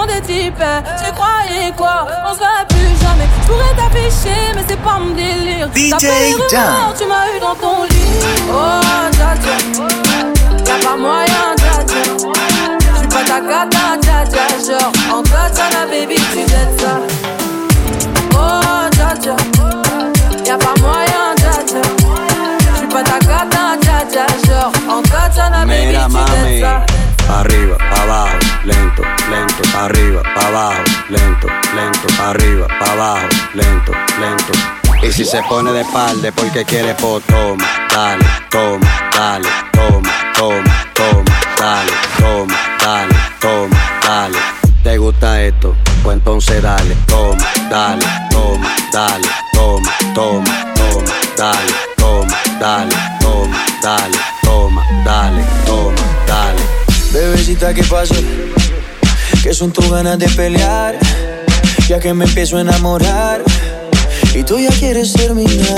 monde est hyper. Tu croyais quoi? On se plus jamais. Je pourrais t'afficher, mais c'est pas mon délire. DJ. Tu m'as eu dans ton lit. Oh, dja dja. Y'a pas moyen, dja dja. J'suis pas ta cata, dja dja. Genre, en katana, baby, tu jettes ça. Oh, dja dja. Y'a pas moyen, dja dja. J'suis pas ta cata, dja dja. Genre, en katana, baby, tu jettes ça. Arriba, pa' abajo, lento, lento, pa' arriba, pa' abajo, lento, lento, pa' arriba, pa' abajo, lento, lento. Y si se pone de espalda porque quiere, pues toma, dale, toma, dale, toma, toma, toma, dale, toma, dale, toma, dale. ¿Te gusta esto? Pues entonces dale, toma, dale, toma, dale, toma, toma, toma, dale, toma, dale, toma, dale, toma, dale, toma, dale. Bebecita, ¿qué pasó? Que son tus ganas de pelear, ya que me empiezo a enamorar y tú ya quieres terminar.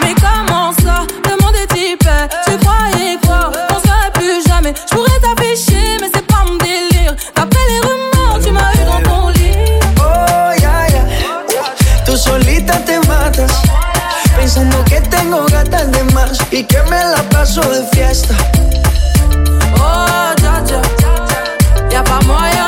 Mais comment ça Le monde est hyper. Tu croyais quoi On se verrait plus jamais. Je pourrais t'afficher, mais c'est pas mon délire. D'après les rumeurs, tu m'as eu dans ton lit. Oh, ya, ya. Tú solita te matas, pensando que tengo gatas de más y que me la paso de fiesta. Oh, dja. Y'a pas moyen,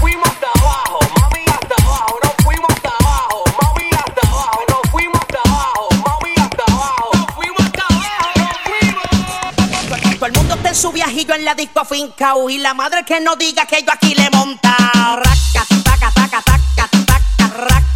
Fuimos hasta abajo, mami hasta abajo, nos fuimos hasta abajo, mami hasta abajo, nos fuimos hasta abajo, nos fuimos. Todo el mundo está en su viajillo en la disco fincao y la madre que no diga que yo aquí le monta. Raca, taca, taca, taca, taca,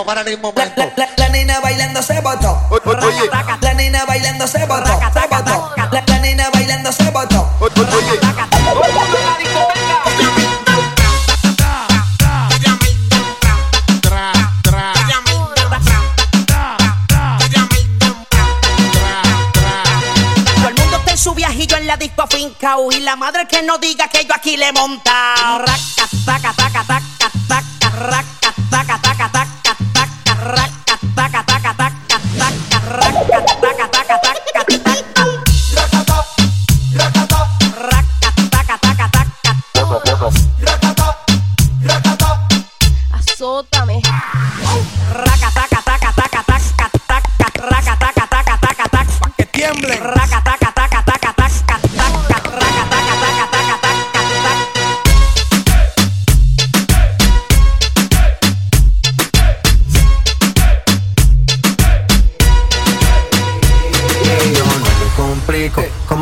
espérate, para el ritmo, para el ritmo. La, la, la, la nena bailando se botó. Oye, La nena bailando se botó. Se botó. La, la nena bailando se botó. oye, su viajillo en la disco fincao y la madre que no diga que yo aquí le monta. Raca, taca, taca, taca, taca, raca, taca, taca, taca, taca, raca, taca, taca, taca, taca, raca,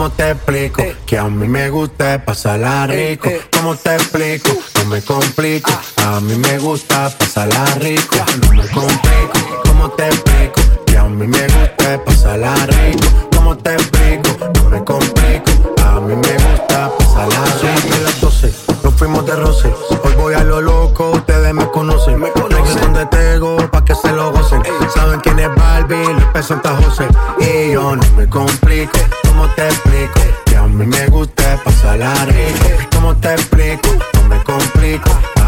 ¿cómo te explico? Que a mí me gusta pasarla rico. ¿Cómo te explico? No me complico, a mí me gusta pasarla rico. No me complico, ¿cómo te explico? Que a mí me gusta pasarla rico. ¿Cómo te explico? No me complico, a mí me gusta pasarla rico. Las 12 fuimos de roce. Hoy voy a lo loco, ustedes me conocen. Me conocen donde tengo que se lo gocen. Saben quién es Barbie, Luis Santa José. Y yo no me complico, ¿cómo te explico? Que a mí me gusta pasarla rico. ¿Cómo te explico? No me complico.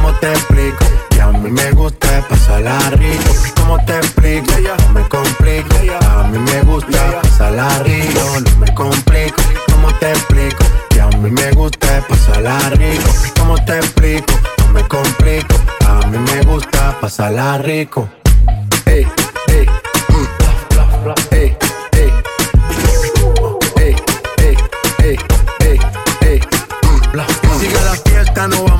¿cómo te explico? Que a mí me gusta pasarla rico. ¿Cómo te explico? No me complico. A mí me gusta pasarla rico. No me complico. ¿Cómo te explico? Que a mí me gusta pasarla rico. ¿Cómo te explico? No me complico. A mí me gusta pasarla rico. Ey, ey, mm, ey, ey. Ey, ey, ey, ey, mm. Sigue la fiesta, no vamos.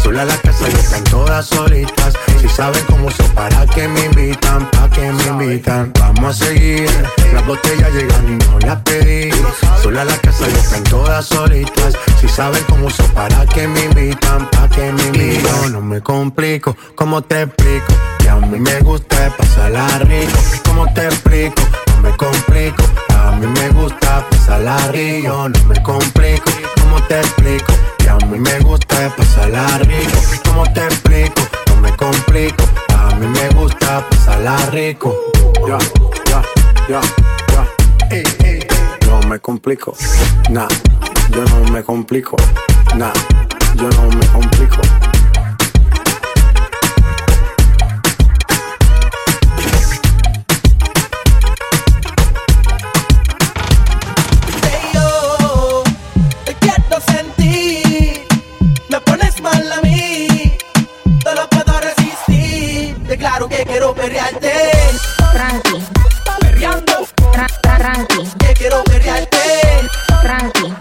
Sola la casa y están todas solitas. Si saben cómo se para que me invitan, pa' que me invitan. Vamos a seguir. Las botellas llegan y no las pedí. Sola la casa y están todas solitas. Si saben cómo se para que me invitan, pa' que me invitan. Yo no me complico, ¿cómo te explico? Que a mí me gusta pasarla rico. ¿Cómo te explico? Me complico. A mí me gusta pasarla. Yo no me complico, ¿cómo te explico? Que a mí me gusta pasarla rico. ¿Cómo te explico? No me complico. A mí me gusta pasarla rico. Ya, ya, ya, ya. No me complico, nah, yo no me complico, nah, yo no me complico. Quiero perrearte, Tranqui, perreando, tra, tra, tranqui, que quiero perrearte, tranqui,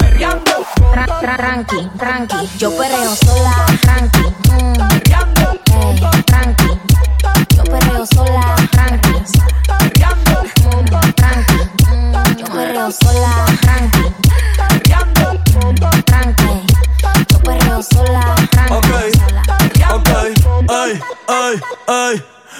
perreando, tra, tra, tranqui, tranqui. Yo perreo sola, tranqui, mm, perreando, ey, tranqui. Yo perreo sola, tranqui, perreando, mm, tranqui. mm, Yo perreo sola, tranqui, perreando, tranqui. Yo perreo sola, tranqui, Ok, sola. ok, ay, ay, ay.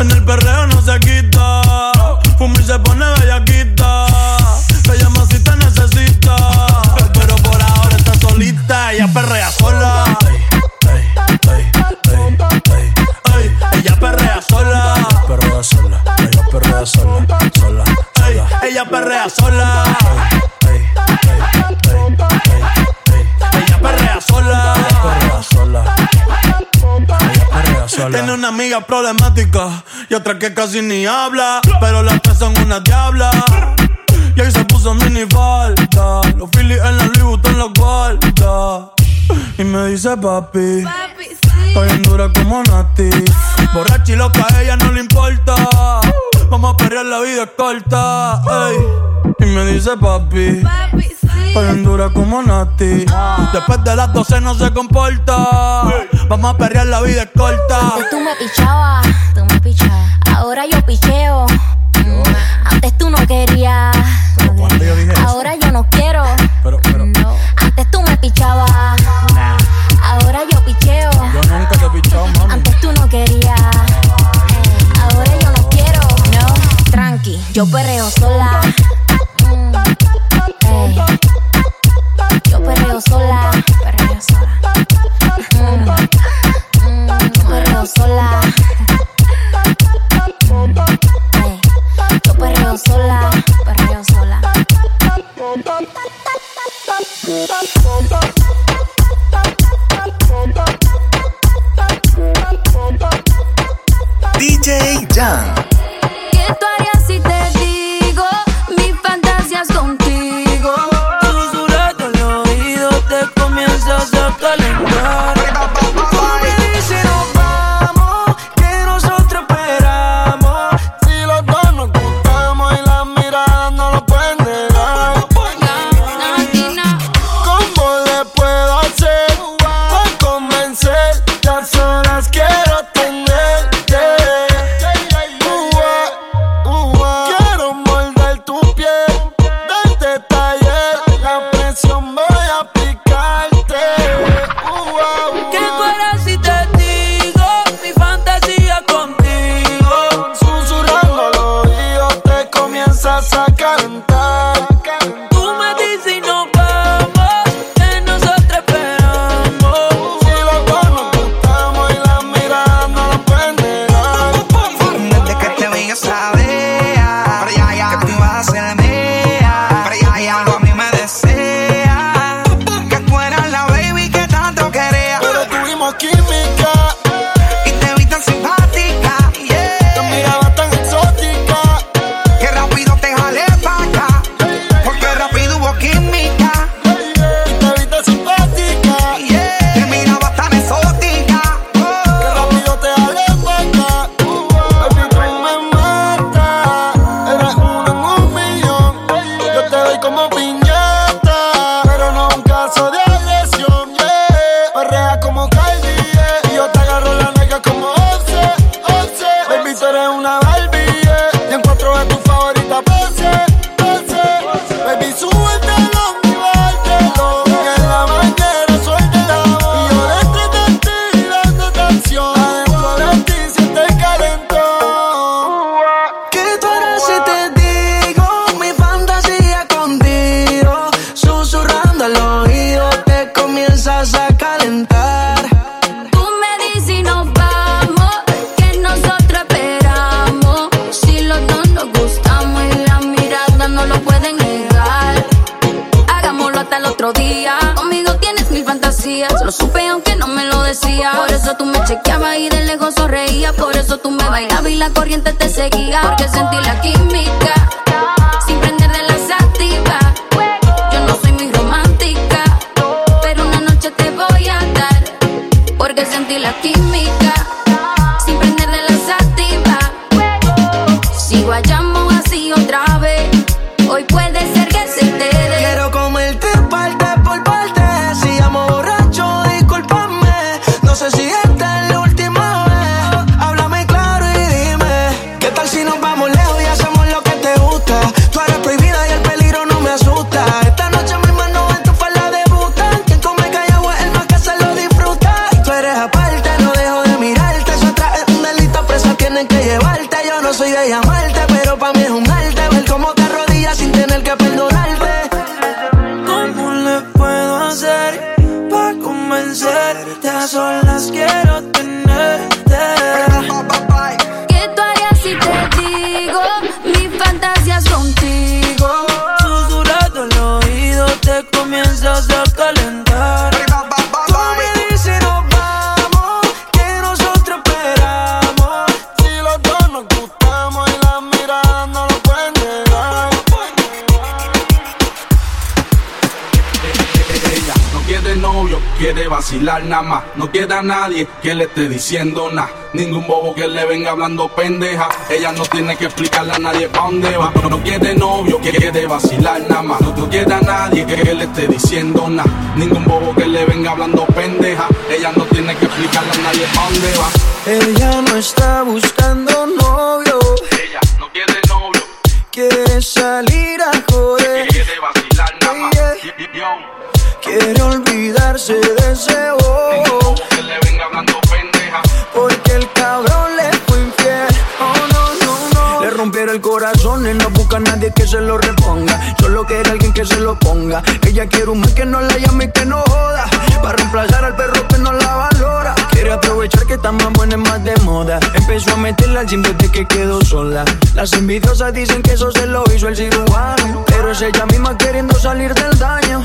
En el perreo no se quita. Fuma y se pone bellaquita. Te llama si te necesita. Pero por ahora está solita. Ella perrea sola. Ella perrea sola. Perrea sola. Ella perrea sola. Sola. Ella perrea sola. Sola. Tiene una amiga problemática y otra que casi ni habla. Pero las tres son una diabla. Y ahí se puso mini falta. Los Phillies en la Louis Vuitton los guarda. Y me dice papi. Estoy en dura como Nati. Borracha y loca, a ella no le importa. Vamos a perrear, la vida es corta. ey. Y me dice papi. Estoy en dura como Nati. Después de las 12 no se comporta. Vamos a perrear, la vida es corta. Antes tú me pichabas, tú me pichabas. Ahora yo picheo. Mm, Antes tú no querías. cuando yo dije eso? Ahora yo no quiero. Pero, pero, Yo perreo sola. Yo perreo sola. Perreo sola. Mm. Yo perreo sola. Sola. DJ nunca le engañas. A nadie que le esté diciendo nada. Ningún bobo que le venga hablando pendeja. Ella no tiene que explicarle a nadie pa' dónde va. No, no quiere novio, que quiere vacilar nada más. No, quiere a nadie que le esté diciendo nada. Ningún bobo que le venga hablando pendeja. Ella no tiene que explicarle a nadie pa' dónde va. Ella no está buscando novio, Ella no quiere novio, quiere salir a joder. quiere vacilar nada más. Quiere olvidarse de ese no busca a nadie que se lo reponga. Solo quiere alguien que se lo ponga. Ella quiere un man que no la llame y que no joda. Para reemplazar al perro que no la valora. Quiere aprovechar que está más buena y más de moda. Empezó a meterla al gym desde que quedó sola. Las envidiosas dicen que eso se lo hizo el cirujano. Pero es ella misma queriendo salir del daño.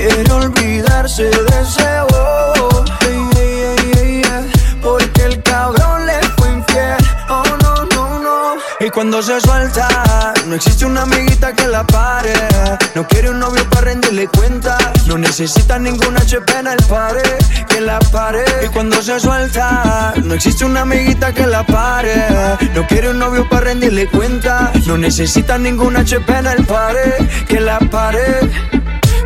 Quiere olvidarse de ese yeah. porque el cabrón le fue infiel. Oh no, no, no. Y cuando se suelta, no existe una amiguita que la pare. No quiere un novio para rendirle cuenta. No necesita ningún HP en el pare, que la pare. Y cuando se suelta, no existe una amiguita que la pare. No quiere un novio para rendirle cuenta. No necesita ningún HP en el pare, que la pare.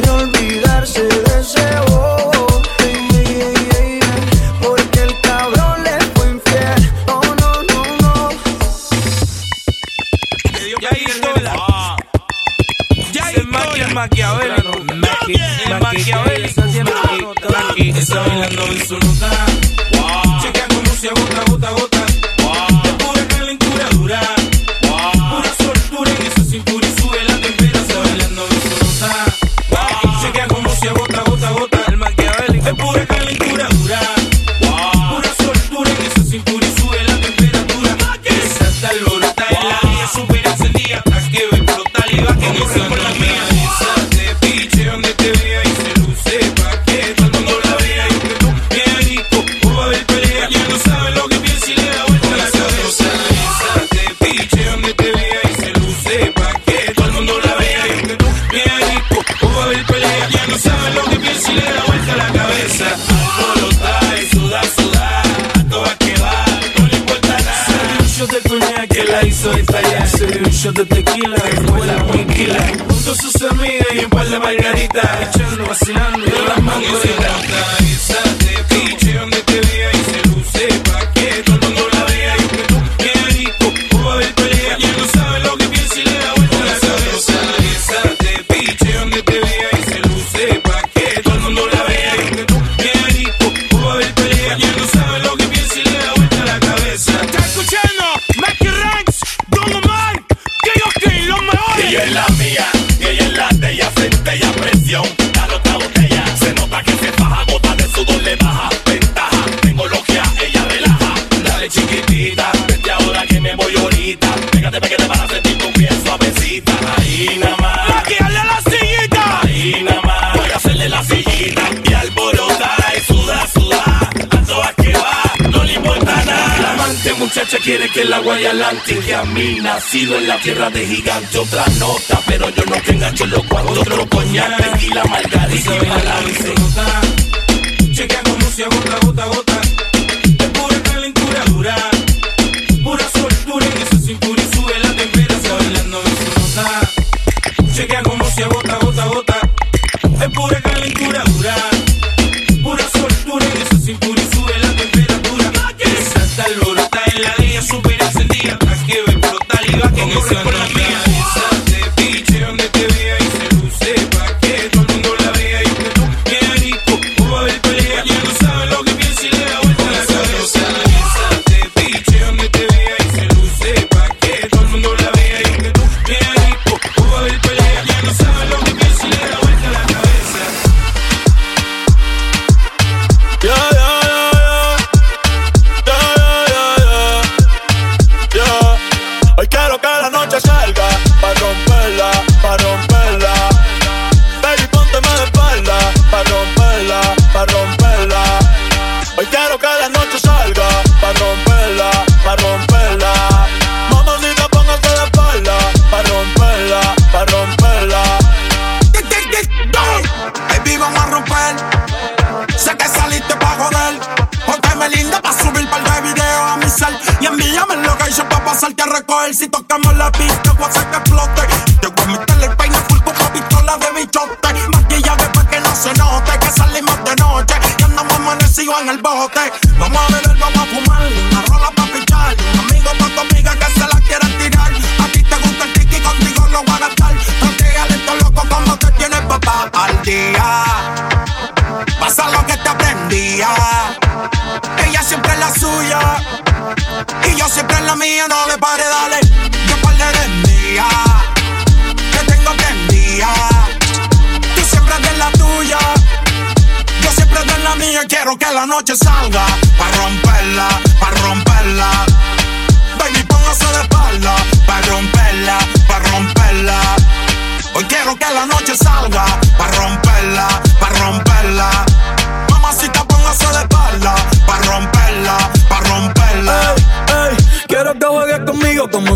Quiere olvidarse de ese bobo. Porque el cabrón le fue infiel Oh no, no, no Ya la. Ya el maquiavélico. El maquiavélico. Maqui, Está bailando en su nota. Chequea como se agota, gota, gota. Va que no se de tequila, escuela muy kila. Junto a sus amigas y un par de margaritas, echando, vacilando y las mangoritas. Ahorita, pégate, pégate para sentir tu piel suavecita, ahí nada más, a la sillita. ahí nada más, voy a hacerle la sillita, y alborota, y suda, suda, a todas que va, no le importa nada, la amante muchacha quiere que la guaya adelante, que a mí nacido en la tierra de gigante, otra nota, pero yo no que engancho los cuartos, otro coñac, tequila, margarita y balance. Chequea como se agota, gota, gota. Es pura calentura dura. Es pura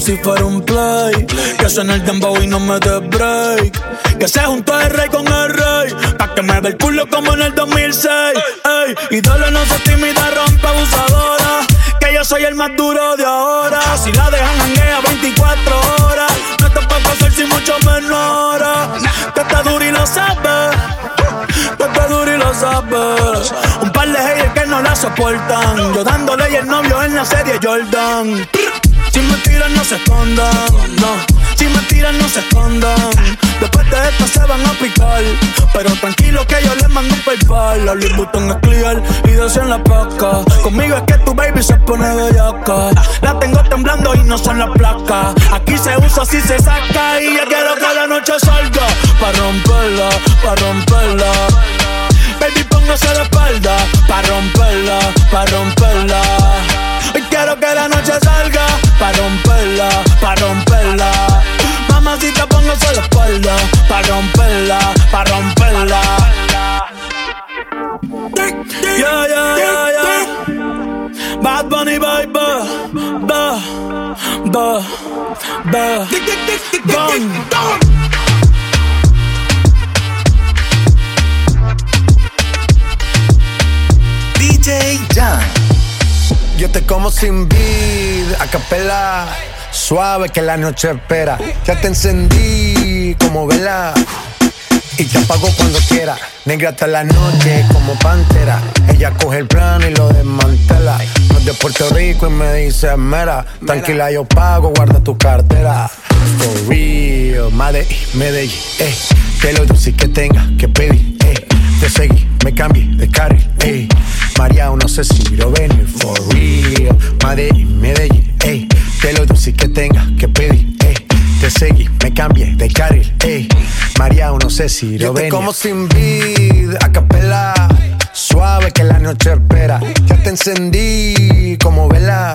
si fuera un play. Que suene el dembow y no me dé break. Que se juntó el rey con el rey. Pa' que me dé el culo como en el 2006. Ey, dale no se tímida, rompe abusadora. Que yo soy el más duro de ahora. Si la dejan janguea 24 horas. No te puedo hacer sin mucho menor. Que está duro y lo sabes. Que está duro y lo sabes. Un par de haters que no la soportan. Yo dándole y el novio en la serie Jordan. Si me tiran, no se escondan. No, si me tiran, no se escondan. Después de esto se van a picar. Pero tranquilo que yo les mando paypal. La Louis Vuitton es clear y de en la paca. Conmigo es que tu baby se pone bellaca. La tengo temblando y no son las placas. Aquí se usa, si se saca. Y ya quiero que la noche salga. Pa' romperla, pa' romperla. Baby, póngase de espalda Pa' romperla, pa' romperla Hoy quiero que la noche salga Pa' romperla, pa' romperla. Mamacita, póngase de espalda Pa' romperla, pa' romperla. Yeah, yeah, yeah, Bad Bunny, baby Da, da, da Gun DJ Jan. Yo te como sin vid, a capela. Suave que la noche espera. Ya te encendí como vela. Y te apago cuando quiera. Negra hasta la noche como pantera. Ella coge el plano y lo desmantela. No es de Puerto Rico y me dice mera. Tranquila, yo pago, guarda tu cartera. For real, Madrid, Medellín, eh. Que lo dulce que tenga que pedir, eh. Te seguí, me cambié de carril, eh. María, no sé si lo venir. For real, Madrid, Medellín, eh. Que lo dulce que tenga que pedir, eh. Te seguí, me cambié de carril, ey. María, no sé si lo ven. como sin vid, a capela. Suave que la noche espera. Ya te encendí como vela.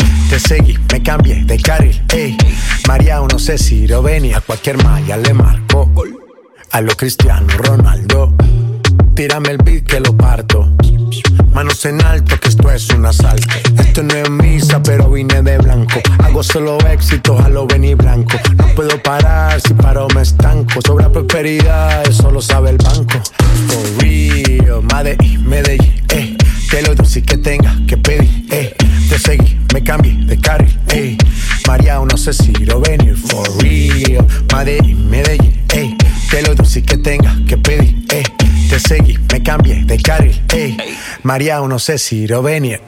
Te seguí, me cambié de carril, ey. María, no sé si venir. A cualquier malla le marco. A lo Cristiano Ronaldo. Tírame el beat que lo parto. Manos en alto, que esto es un asalto. Esto no es misa, pero vine de blanco. Hago solo éxito, a lo venir blanco. No puedo parar, si paro me estanco. Sobra prosperidad, eso lo sabe el banco. For real, Madrid, Medellín, eh. Que lo dulce que tenga que pedir, eh. Te seguí, me cambié de carril, eh. María, no sé si lo venir. For real, Madrid, Medellín, eh. Que lo dulce que tenga que pedir, eh. Te seguí, me cambié de carril, ey. María, no sé si lo venía.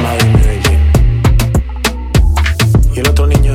Madrid, Medellín. Y el otro niño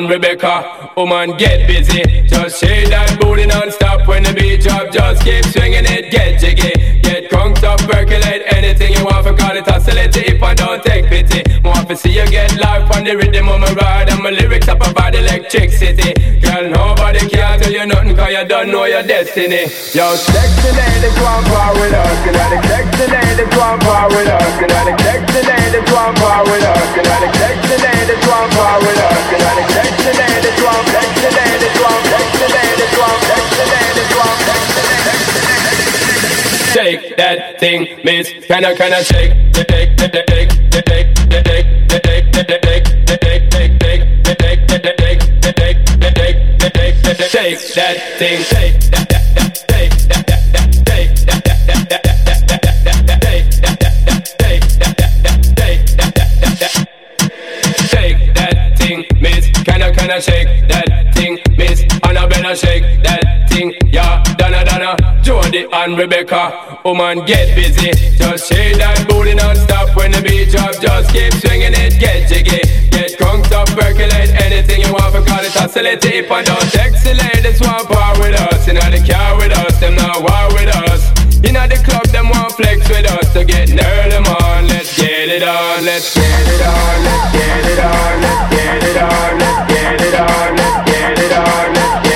and Rebecca. Oh, Woman, get busy. Just shake that booty non-stop when the beat drop. Just keep swinging it, get jiggy. Get crunked up, percolate anything you want. For call it oscillate hip and don't take pity. Want to see you get life on the rhythm of my ride. And my lyrics up about electricity. Girl, nobody you don't know your destiny. Yo, sexy lady, come far with us. Can I the sexy lady, come far with us. Can I the sexy lady, come far with us. Can I the sexy lady, come on. with us. Can I the sexy lady, come, on. sexy lady, come, on. sexy lady, come, on. sexy lady, come, sexy lady. Shake that thing, miss. Can I, can I shake, shake, shake, shake, shake? Shake, that thing, shake that, and Rebecca. Oh, Woman, get busy. Just shake that booty non-stop when the beat drop. Just keep swinging it, get jiggy. Get crunked up, percolate anything you want. For call it oscillate if and don't sexy ladies want power with us. You know the car with us, them not war with us. You know the club, them want flex with us. So get them on, let's get it on, let's get it on, let's get it on, let's get it on, let's get it on, let's get it on, let's get it on,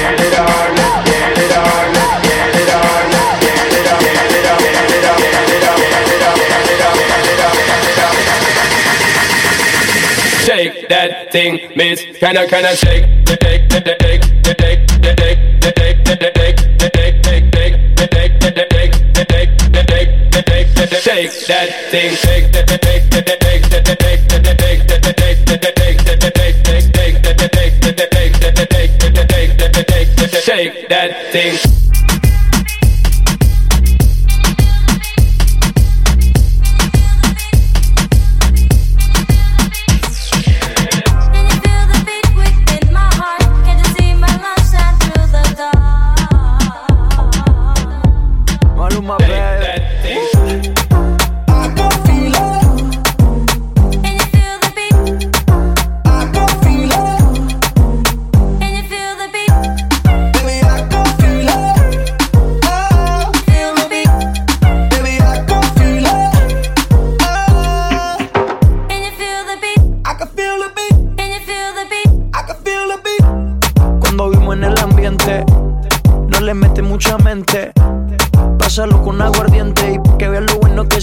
thing, miss. Can I, can I shake, shake, shake, shake, shake, shake, shake, shake, shake, Shake that thing, shake that, shake that, shake that, shake that, shake that, shake that, shake that thing.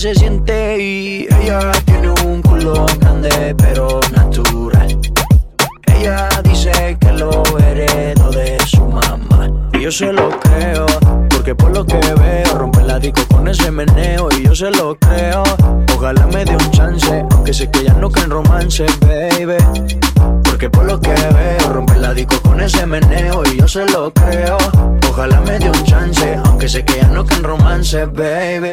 Se siente. Y ella tiene un culo grande, pero natural. Ella dice que lo heredó de su mamá. Y yo se lo creo, porque por lo que veo, rompe la disco con ese meneo. Y yo se lo creo, ojalá me dé un chance. Aunque sé que ya no creen romance, baby. Porque por lo que veo, rompe la disco con ese meneo. Y yo se lo creo, ojalá me dé un chance. Aunque sé que ya no creen romance, baby.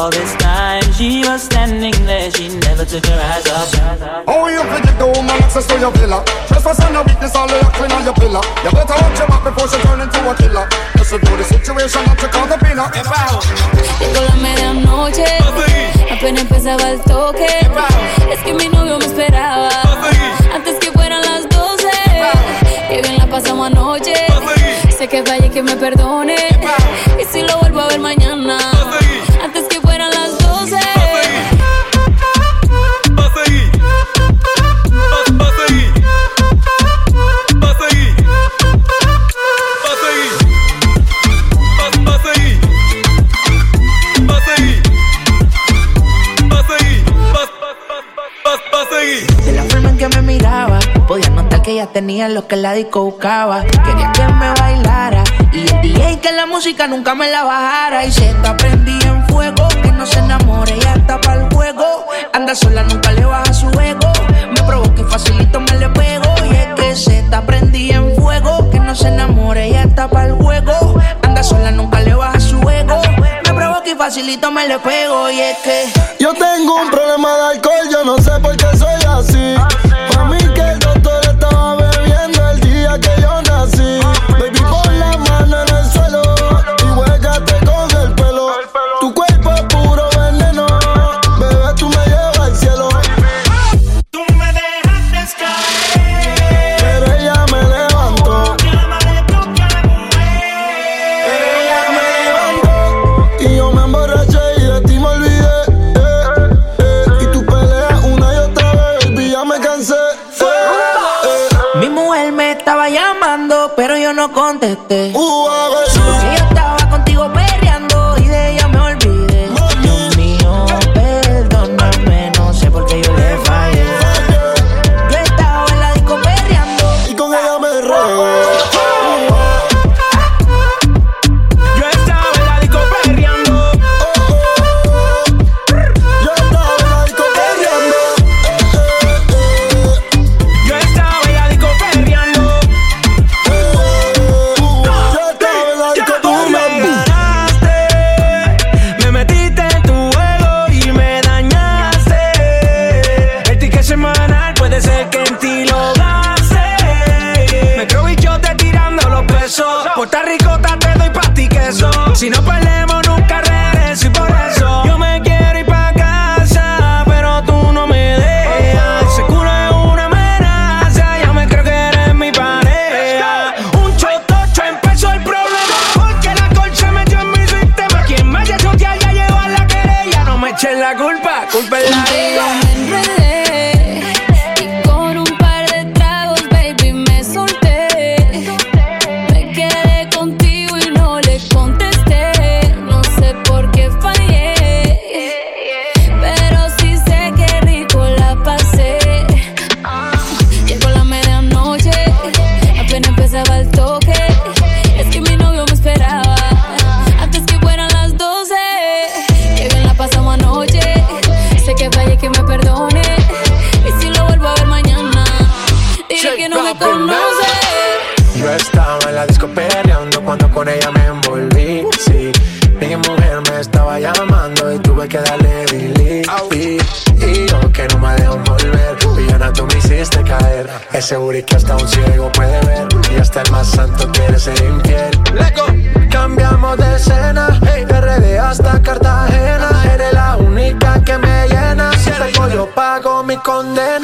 all this time she was standing there, she never took her eyes off. Oh, you pretty doom and access to your villa. Trespass on a weakness, all your queen on your pillar. You better watch your mouth before she turn into a killer. Just review the situation, not to call the pina. Llegó la medianoche, apenas empezaba el toque. Es que mi novio me esperaba antes que fueran las 12. Que bien la pasamos anoche. Sé que vaya que me perdone. Y si lo vuelvo a ver mañana. que ya tenía lo que la disco buscaba. Quería que me bailara y el DJ que la música nunca me la bajara. Y se está en fuego, que no se enamore, ya está para el juego. Anda sola, nunca le baja su ego. Me provoca y facilito me le pego. Y es que se está prendida en fuego, que no se enamore, ya está para el juego. Anda sola, nunca le baja su ego y facilito me le pego y es que yo tengo un problema de alcohol, yo no sé por qué soy así. Contesté. Uh, booty que hasta un ciego puede ver y hasta el más santo quiere ser infiel. Cambiamos de escena, hey, de RD hasta Cartagena. Eres la única que me llena. Si tengo yo pago mi condena,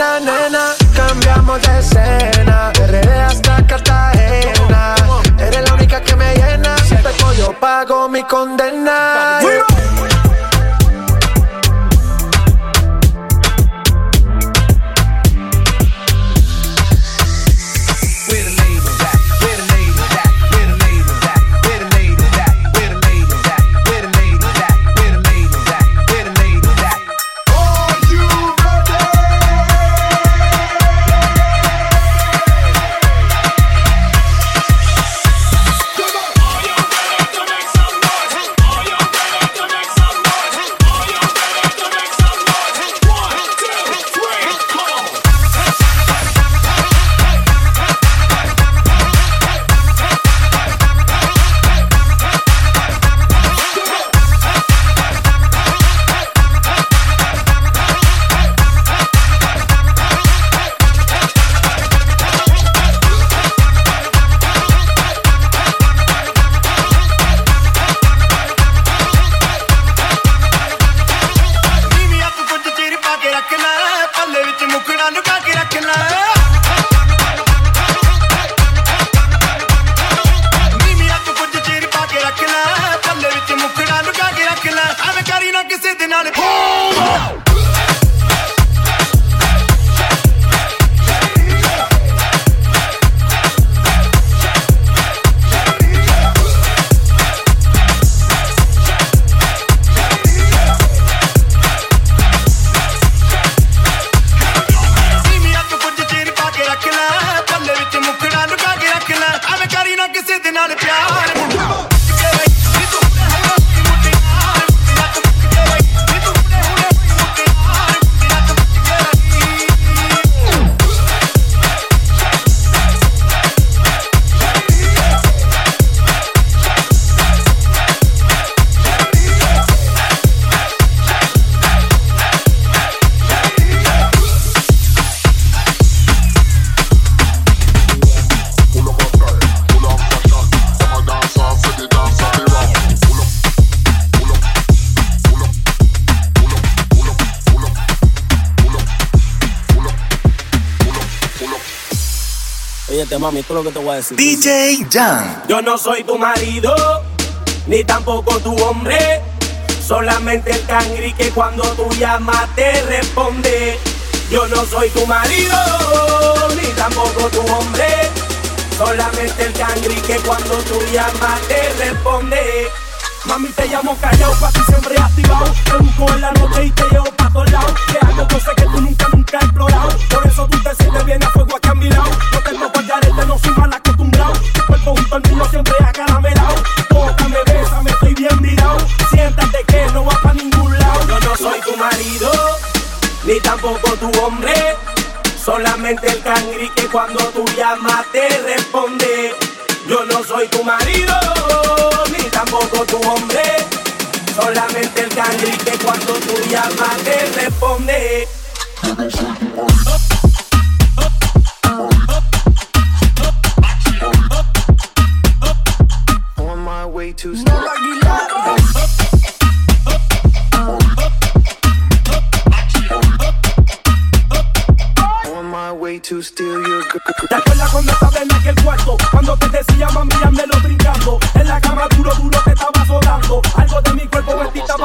Oye, mami, esto es lo que te voy a decir. DJ Jan. Yo no soy tu marido, ni tampoco tu hombre. Solamente el cangri que cuando tú llamas te responde. Yo no soy tu marido, ni tampoco tu hombre. Solamente el cangri que cuando tú llamas te responde. Mami, te llamo callado, pa' ti siempre activado. Te busco en la noche y te llevo pa' todos lados. Te hago cosas que tú nunca, nunca has explorado. Por eso tú te sientes bien a fuego aquí a mi lado. No tengo guayarete, no soy mal acostumbrado. Tu cuerpo junto al mío siempre acaramelado. Tócame, bésame, estoy bien virado. Siéntate que no va pa' ningún lado. Yo no soy tu marido, ni tampoco tu hombre. Solamente el cangri que cuando tú llamas te responde. Yo no soy tu marido, Cuando tú llamas te responde.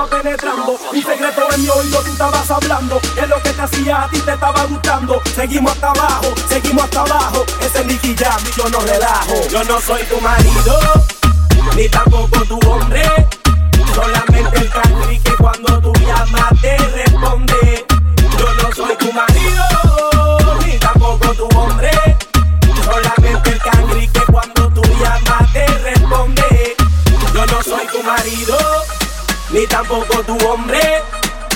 Penetrando. Un secreto en mi oído tú estabas hablando. Que lo que te hacía a ti te estaba gustando. Seguimos hasta abajo, seguimos hasta abajo. Ese es y yo no relajo. Yo no soy tu marido, ni tampoco tu hombre. Solamente el cangri que cuando tú llamas te responde. Yo no soy tu marido, ni tampoco tu hombre. Solamente el cangri cuando tú llamas te responde. Yo no soy tu marido, ni tampoco tu hombre.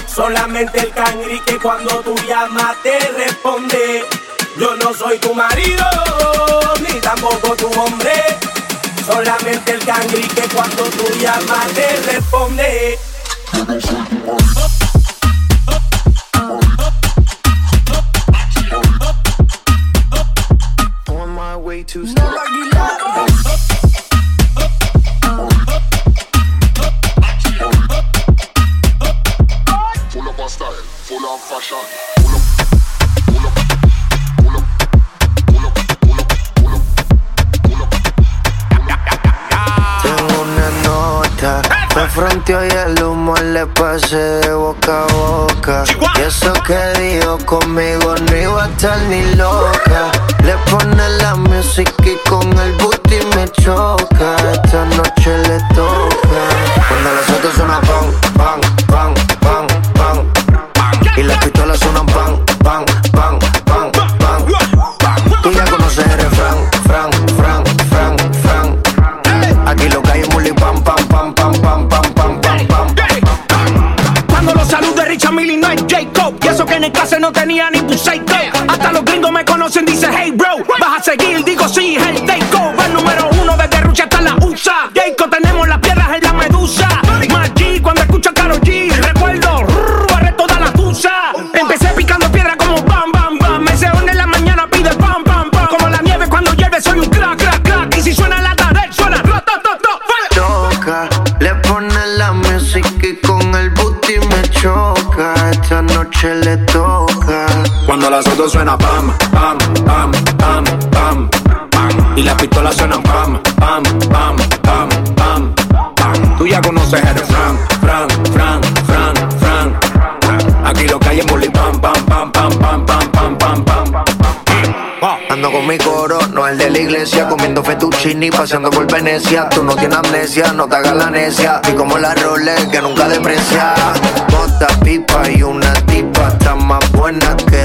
Solamente el cangri que cuando tú llamas te responde. Yo no soy tu marido, ni tampoco tu hombre. Solamente el cangri que cuando tú llamas te responde. On y el humo le pasé de boca a boca. Y eso que dijo conmigo no iba a estar ni loca. Le pone la música y con el booty me choca. Esta noche le toca. Cuando otras suenan pan, pan, en clase no tenía ni seco. Hasta los gringos me conocen, dice hey bro. Vas a seguir, digo sí, el take las otras suenan pam, pam, pam, pam, pam, pam. Y las pistolas suenan pam, pam, pam, pam, pam, pam. Tú ya conoces el refrán, fran, fran, fran, fran. Aquí lo que hay es bully pam, pam, pam, pam, pam, pam, pam, pam, pam. Ando con mi coro, no el de la iglesia, comiendo fettuccini, paseando por Venecia. Tú no tienes amnesia, no te hagas la necia. Y como la Rolex que nunca deprecia. Bota pipa y una tipa, está más buena que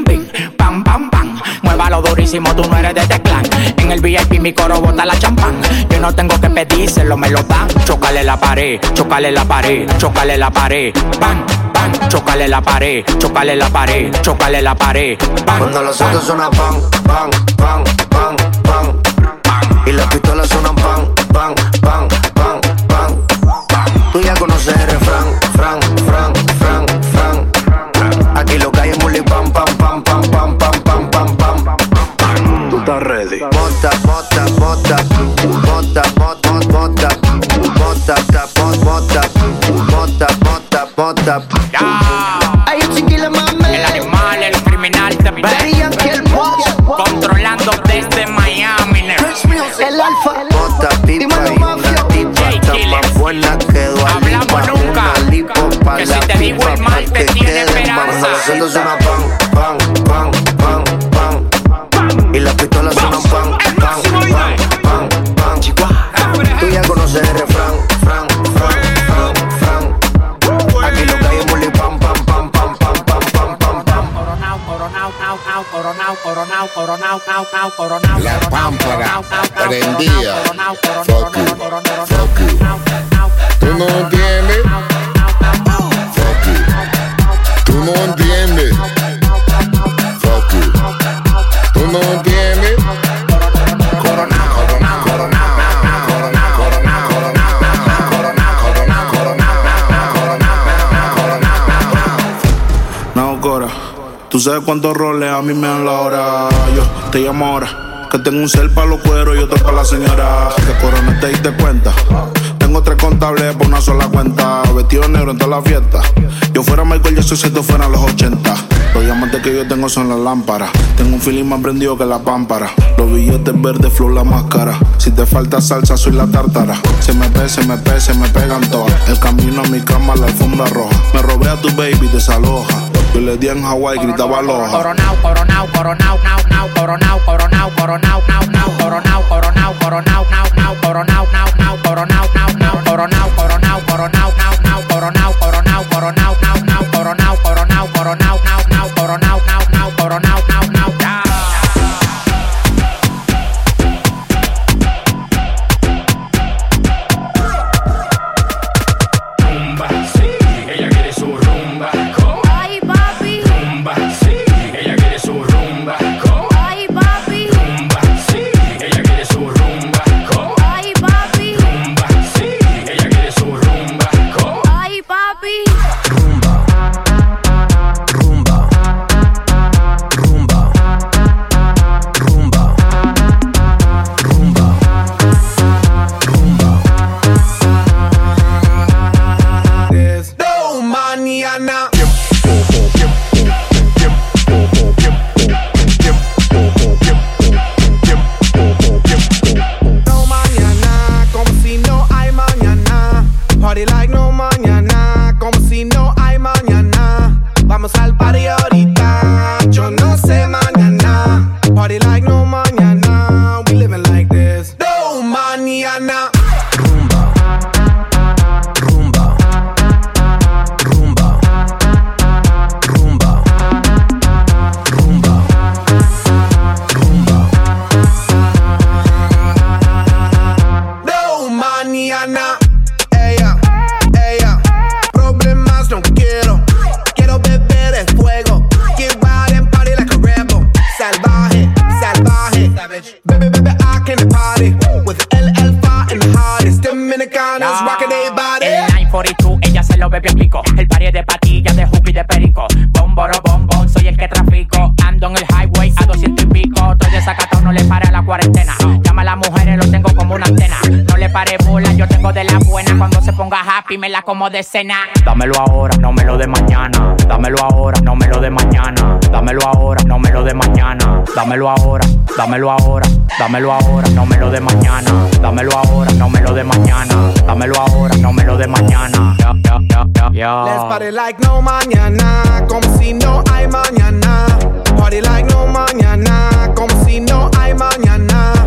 Muévalo durísimo, tú no eres de este clan. En el VIP mi coro bota la champán. Yo no tengo que pedírselo, me lo dan. Chocale la pared, chocale la pared, chocale la pared. Bam, bam, chocale la pared, chocale la pared, chocale la pared. Bam, Cuando los autos suenan pan, pan, pan, pan, pan, Y las pistolas suenan pan, pan, pan, pan, pan. Hay un. El animal, el criminal de Daddy Yankee, el boss. Controlando desde Miami. El alfa. Bota pipa y una tipa está más buena que. Hablamos nunca. Una lipo pa' Que si te digo el mal, te tiene esperanza. Coronao, coronao, nao, nao, coronao. La pámpara Fuck you. Fuck you. Tú no entiendes. Fuck you. Tú no entiendes. Sabes cuántos roles a mí me dan la hora. Yo te llamo ahora. Que tengo un cel para los cueros y otro para la señora. Que corona te diste cuenta. Tengo tres contables por una sola cuenta. Vestido negro en toda la fiesta. Yo fuera Michael Jackson si esto fuera los 80. Los diamantes que yo tengo son las lámparas. Tengo un feeling más prendido que la pámpara. Los billetes verdes, flow la máscara. Si te falta salsa, soy la tártara. Se me pe, se me pe, se me pegan todas. El camino a mi cama, la alfombra roja. Me robé a tu baby, desaloja. Yo le di en Hawái, gritaba aloha. Coronao, coronao, coronao, nao, nao, coronao, coronao, coronao, nao, nao, coronao, coronao, coronao, nao, nao, coronao, nao, nao, coronao, de cenar. Dámelo ahora, no me lo de mañana. Dámelo ahora, no me lo de mañana. Dámelo ahora, no me lo de mañana. Dámelo ahora, dámelo ahora, dámelo ahora, no me lo de mañana. Dámelo ahora, no me lo de mañana. Dámelo ahora, no me lo de mañana. Yeah, yeah, yeah, Let's party like no mañana, como si no hay mañana. Party like no mañana, como si no hay mañana.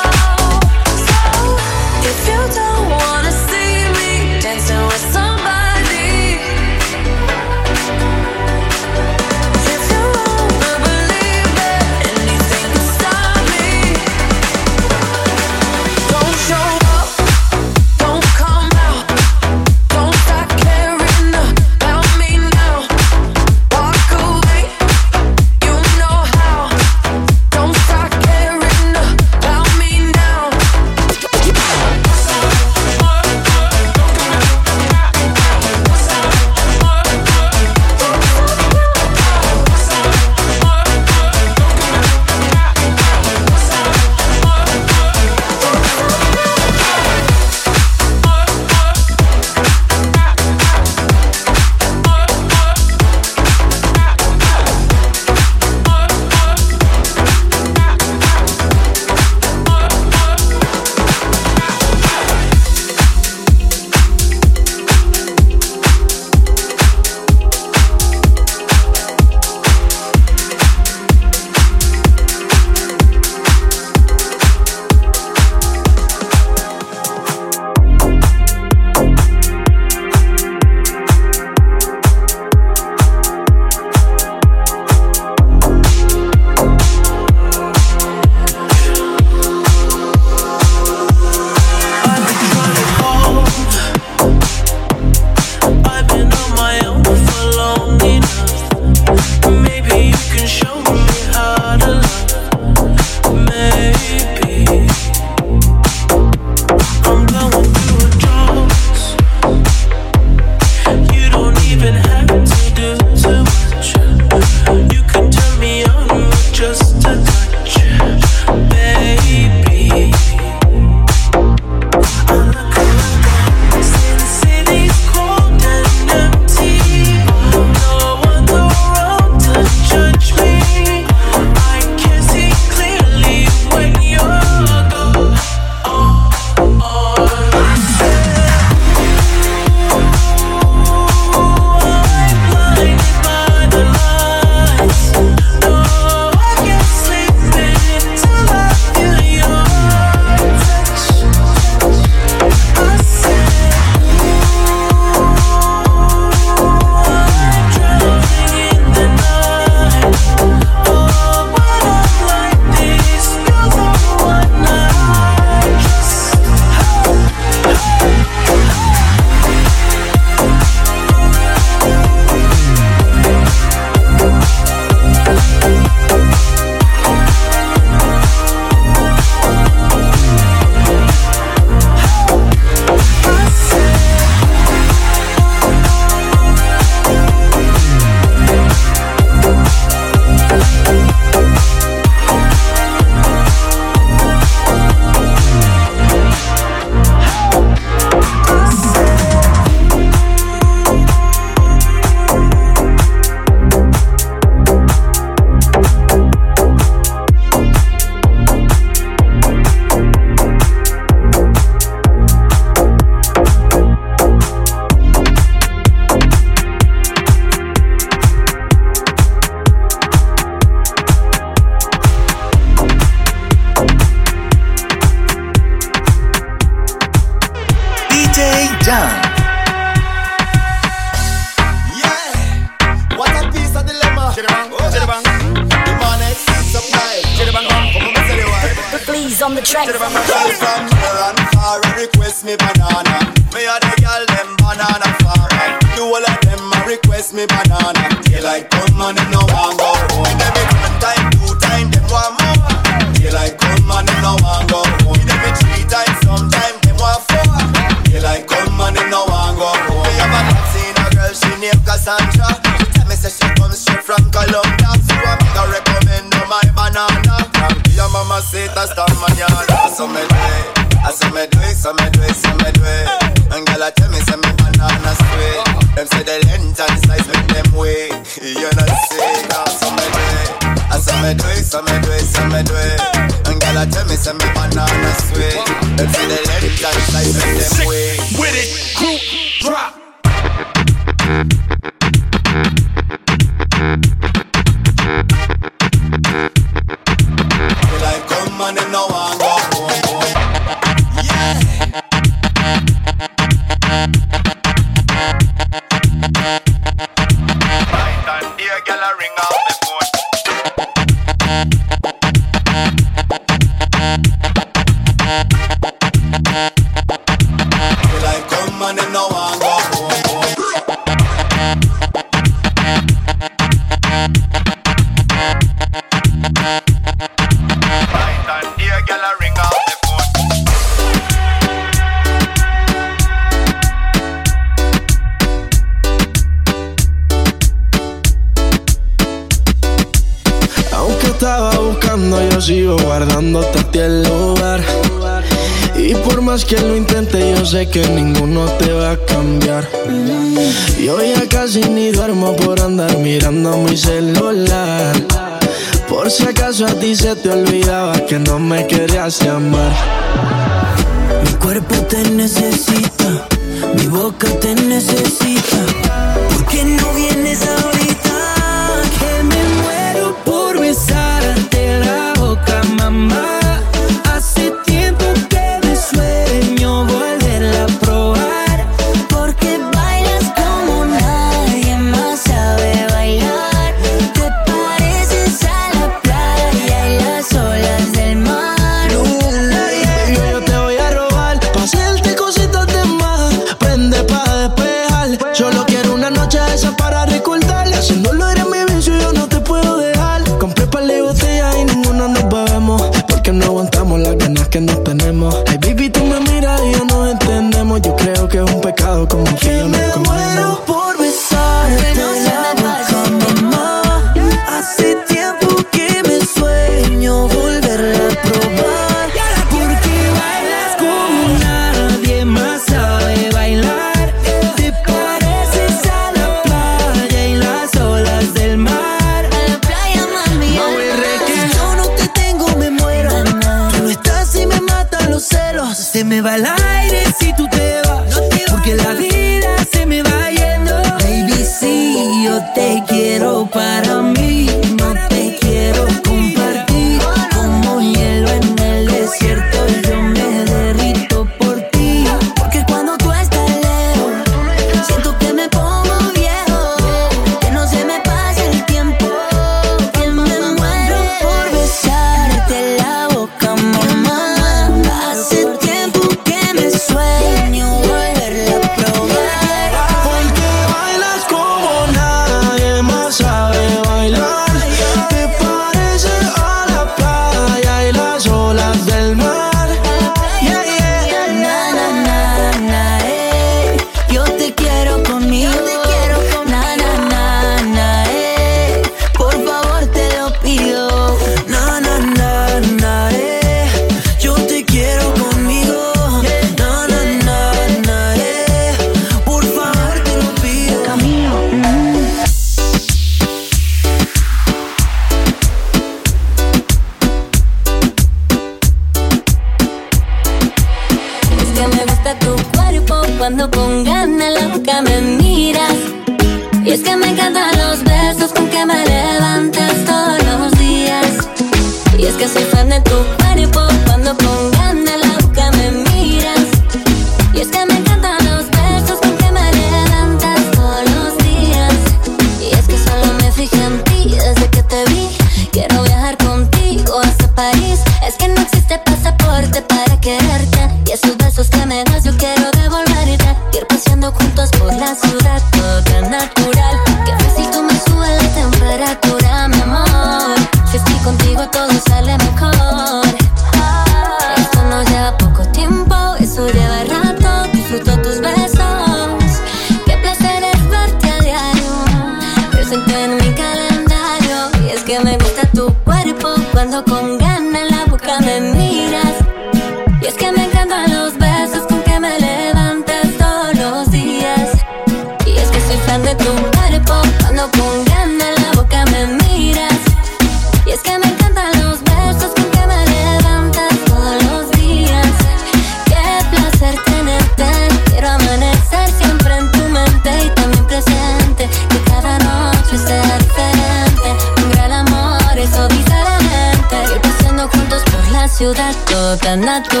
la.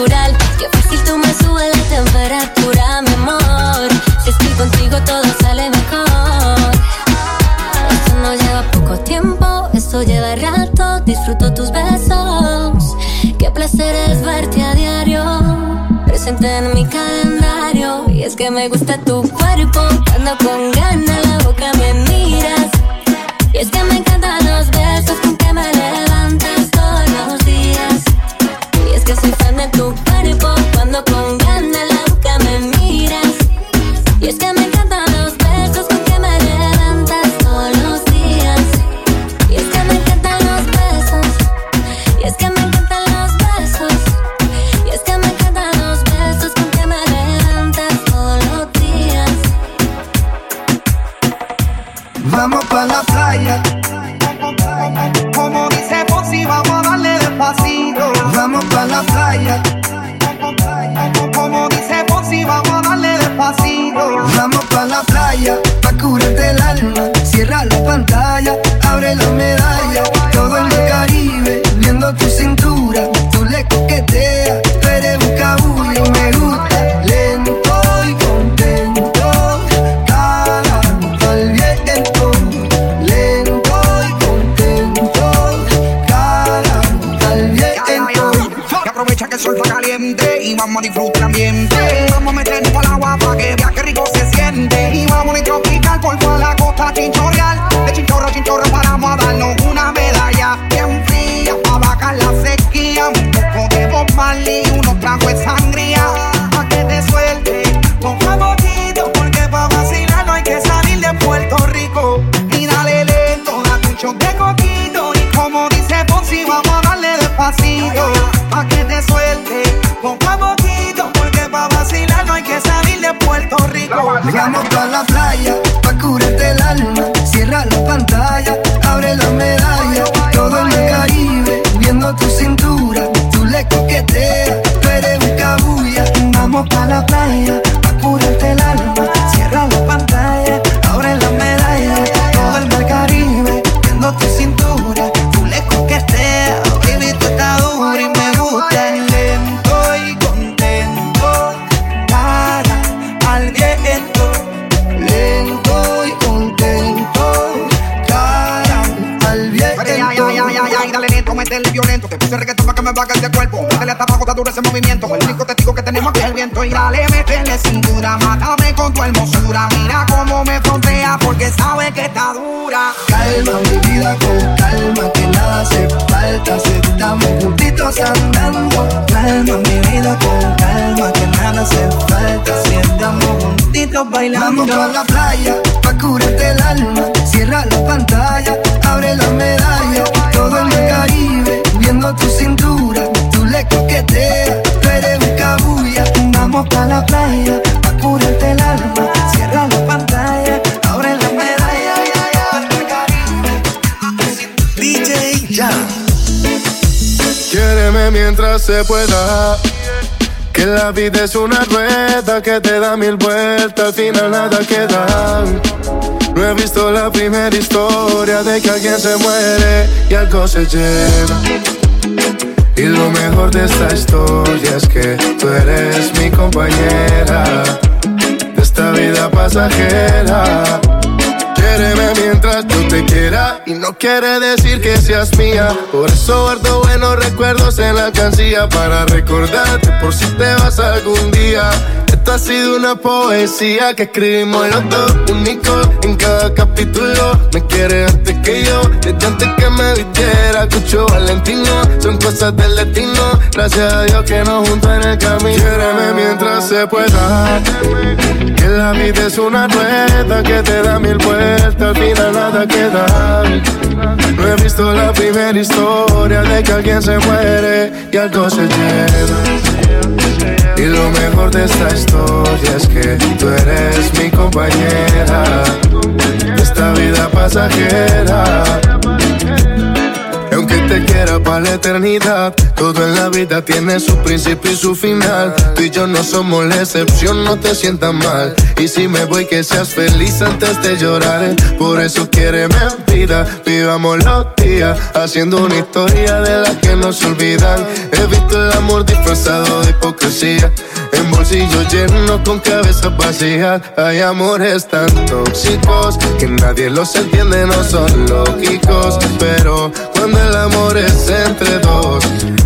se pueda. Que la vida es una rueda que te da mil vueltas, al final nada queda. No he visto la primera historia de que alguien se muere y algo se lleva. Y lo mejor de esta historia es que tú eres mi compañera de esta vida pasajera. Quéreme mientras tú te quieras y no quiere decir que seas mía. Por eso guardo buenos recuerdos en la cancilla para recordarte por si te vas algún día. Esta ha sido una poesía que escribimos los dos, únicos en cada capítulo. Me quieres antes que yo, desde antes que me vistiera, Cucho Valentino. Son cosas del destino, gracias a Dios que nos juntó en el camino. Quiéreme mientras se pueda, que la vida es una rueda que te da mil vueltas, al final nada queda. No he visto la primera historia de que alguien se muere y algo se lleva. Y lo mejor de esta historia es que tú eres mi compañera esta vida pasajera. Y Aunque te quiera para la eternidad, todo en la vida tiene su principio y su final. Tú y yo no somos la excepción, no te sientas mal. Y si me voy, que seas feliz antes de llorar. Por eso quiéreme vida, vivamos los días, haciendo una historia de las que no se olvidan. He visto el amor disfrazado de hipocresía. En bolsillos llenos con cabezas vacías Hay amores tan tóxicos Que nadie los entiende, no son lógicos Pero cuando el amor es entre dos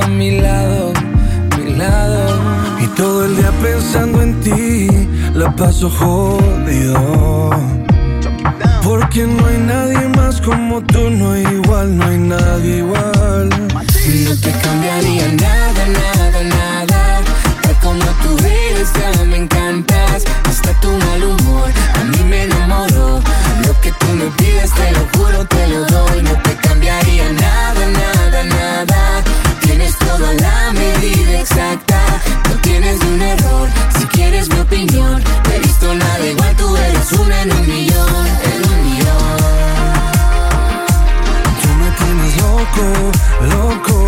A mi lado, mi lado. Y todo el día pensando en ti, la paso jodido. Porque no hay nadie más como tú, no hay igual, no hay nadie igual. No te cambiaría nada, nada, nada. Tal como tú eres, ya me encantas. Hasta tu mal humor, a mí me enamoró. Lo que tú me pides, te lo juro, te lo doy. No te exacta. No tienes un error. Si quieres mi opinión, no he visto nada igual. Tú eres una en un millón, en un millón. Tú me tienes loco, loco.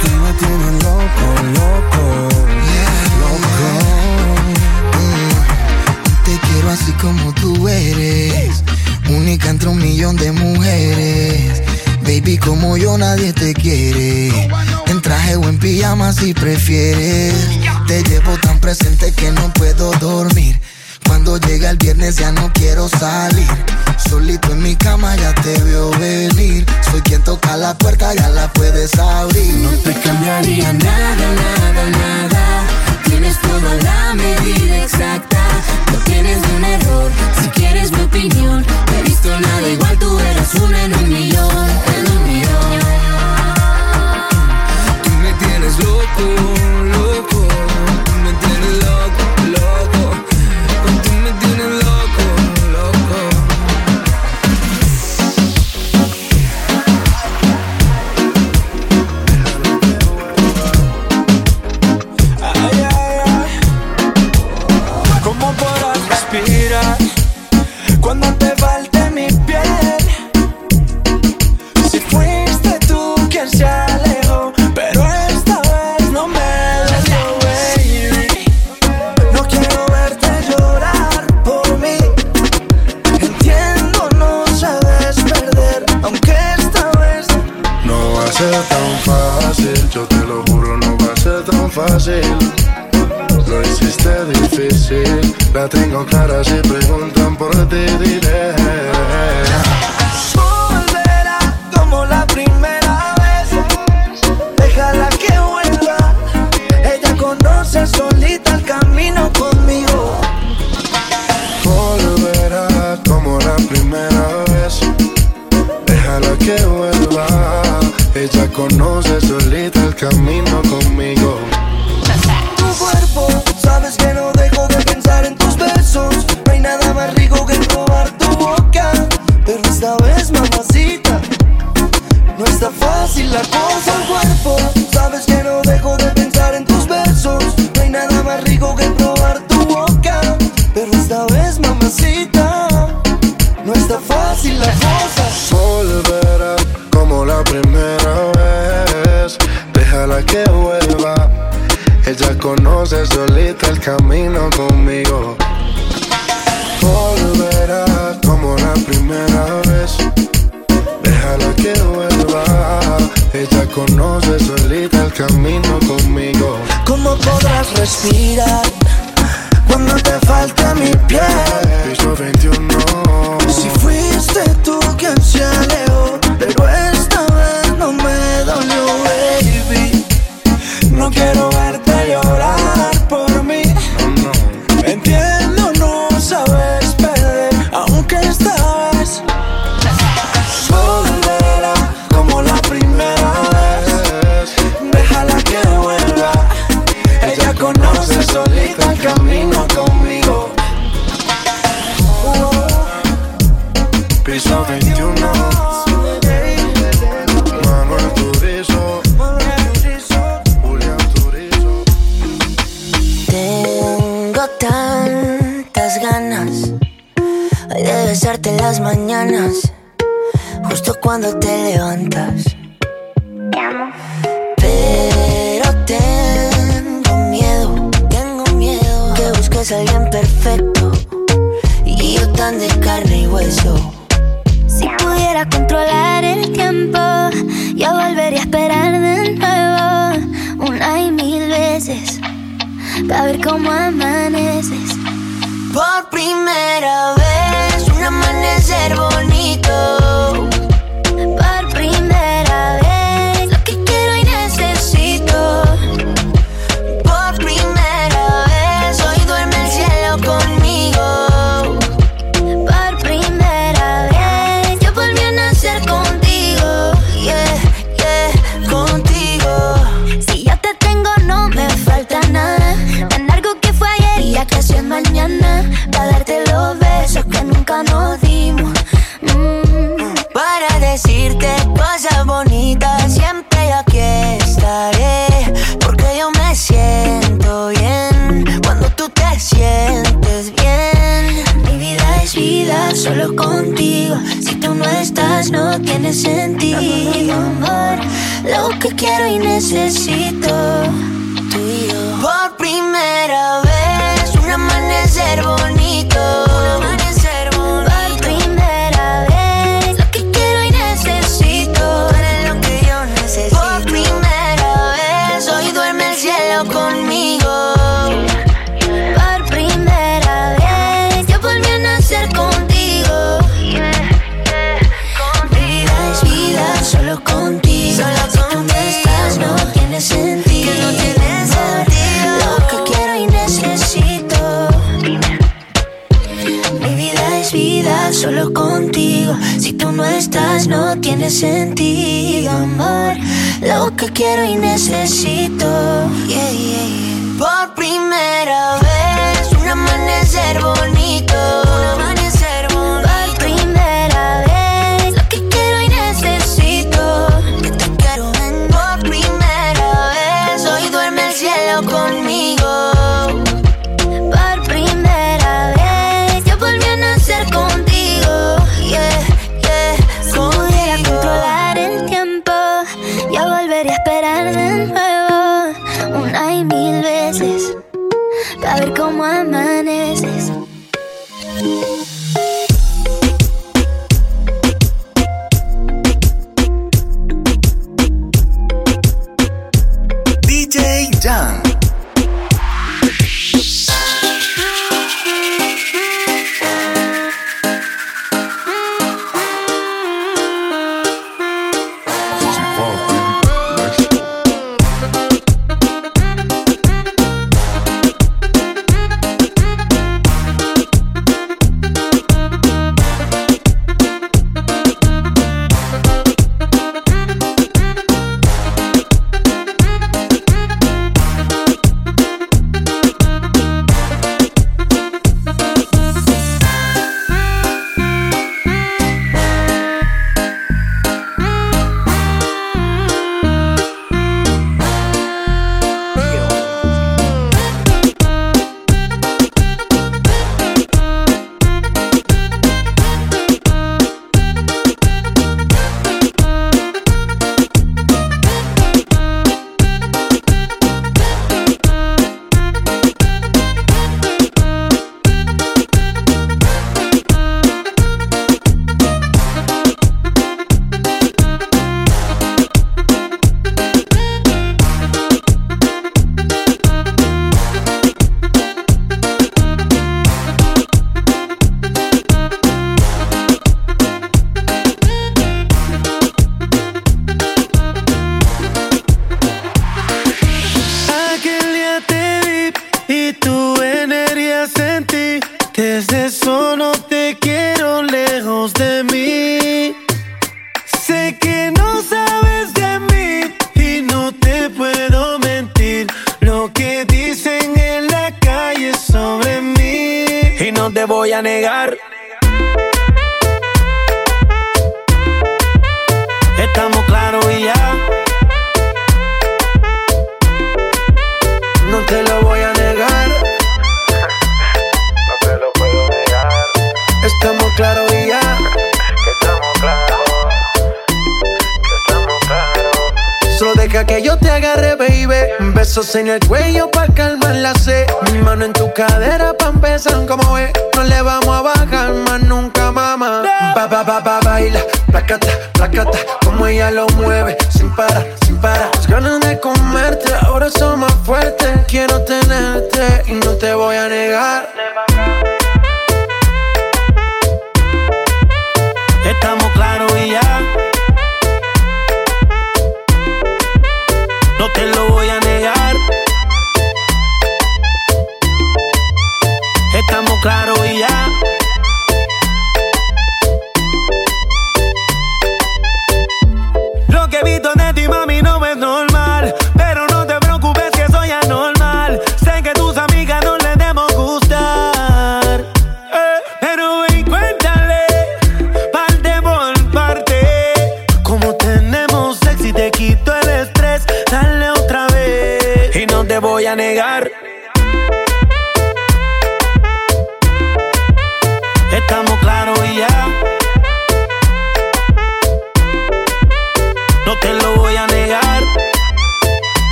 Tú me tienes loco, loco. Loco. Te quiero así como tú eres. Única entre un millón de mujeres. Baby, como yo nadie te quiere. Traje o en pijama si prefieres. Te llevo tan presente que no puedo dormir. Cuando llega el viernes ya no quiero salir. Solito en mi cama ya te veo venir. Soy quien toca la puerta, ya la puedes abrir. No te cambiaría nada, nada, nada. Tienes toda la medida exacta. No tienes ni un error. Si quieres mi opinión, no he visto nada igual. Tú eras una un millón, en un millón. Tienes loco, loco. Mi vida es vida solo contigo. Si tú no estás, no tiene sentido, amor. Lo que quiero y necesito. Por primera vez, un amanecer bonito.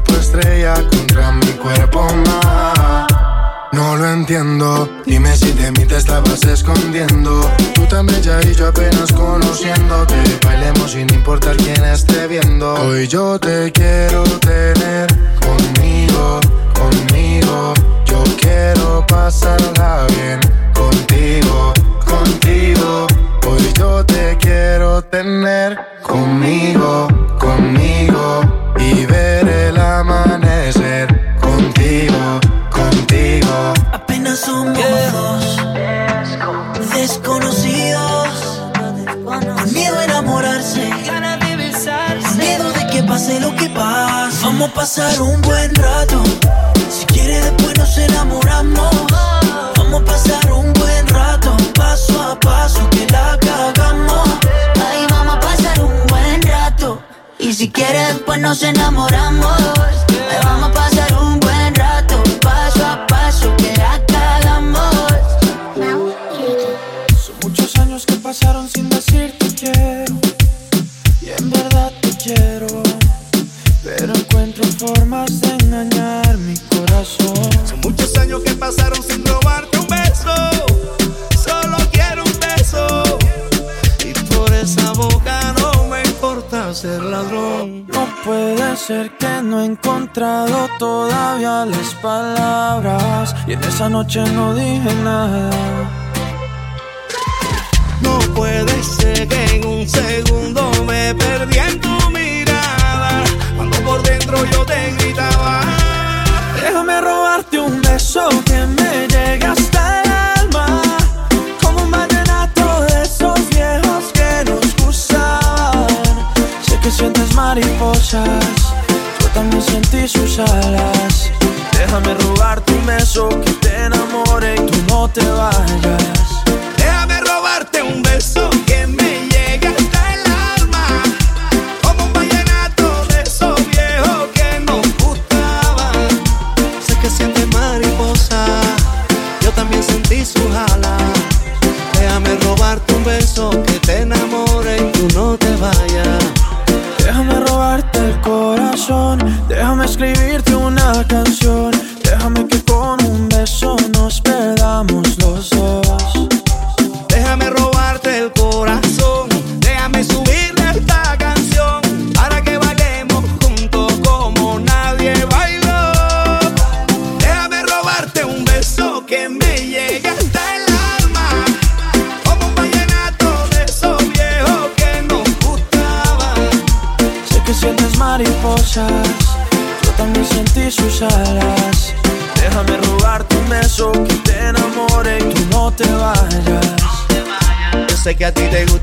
cuerpo estrella contra mi cuerpo más. No lo entiendo, dime si de mí te estabas escondiendo. Tú tan bella y yo apenas conociéndote. Bailemos sin importar quién esté viendo. Hoy yo te quiero tener conmigo, conmigo. Yo quiero pasarla bien contigo, contigo. Hoy yo te quiero tener conmigo, conmigo Vamos a pasar un buen rato. Si quieres, después nos enamoramos. Vamos a pasar un buen rato. Paso a paso que la cagamos. Ahí vamos a pasar un buen rato. Y si quieres, después nos enamoramos. Ahí vamos a encontrado todavía las palabras y en esa noche no dije nada. No puede ser que en un segundo me perdí en tu mirada. Cuando por dentro yo te gritaba. Déjame robarte un beso que me llegue hasta el alma. Como un vallenato de esos viejos que nos gustaban. Sé que sientes mariposas, también sentí sus alas. Déjame robarte un beso que te enamore y tú no te vayas. Déjame robarte un beso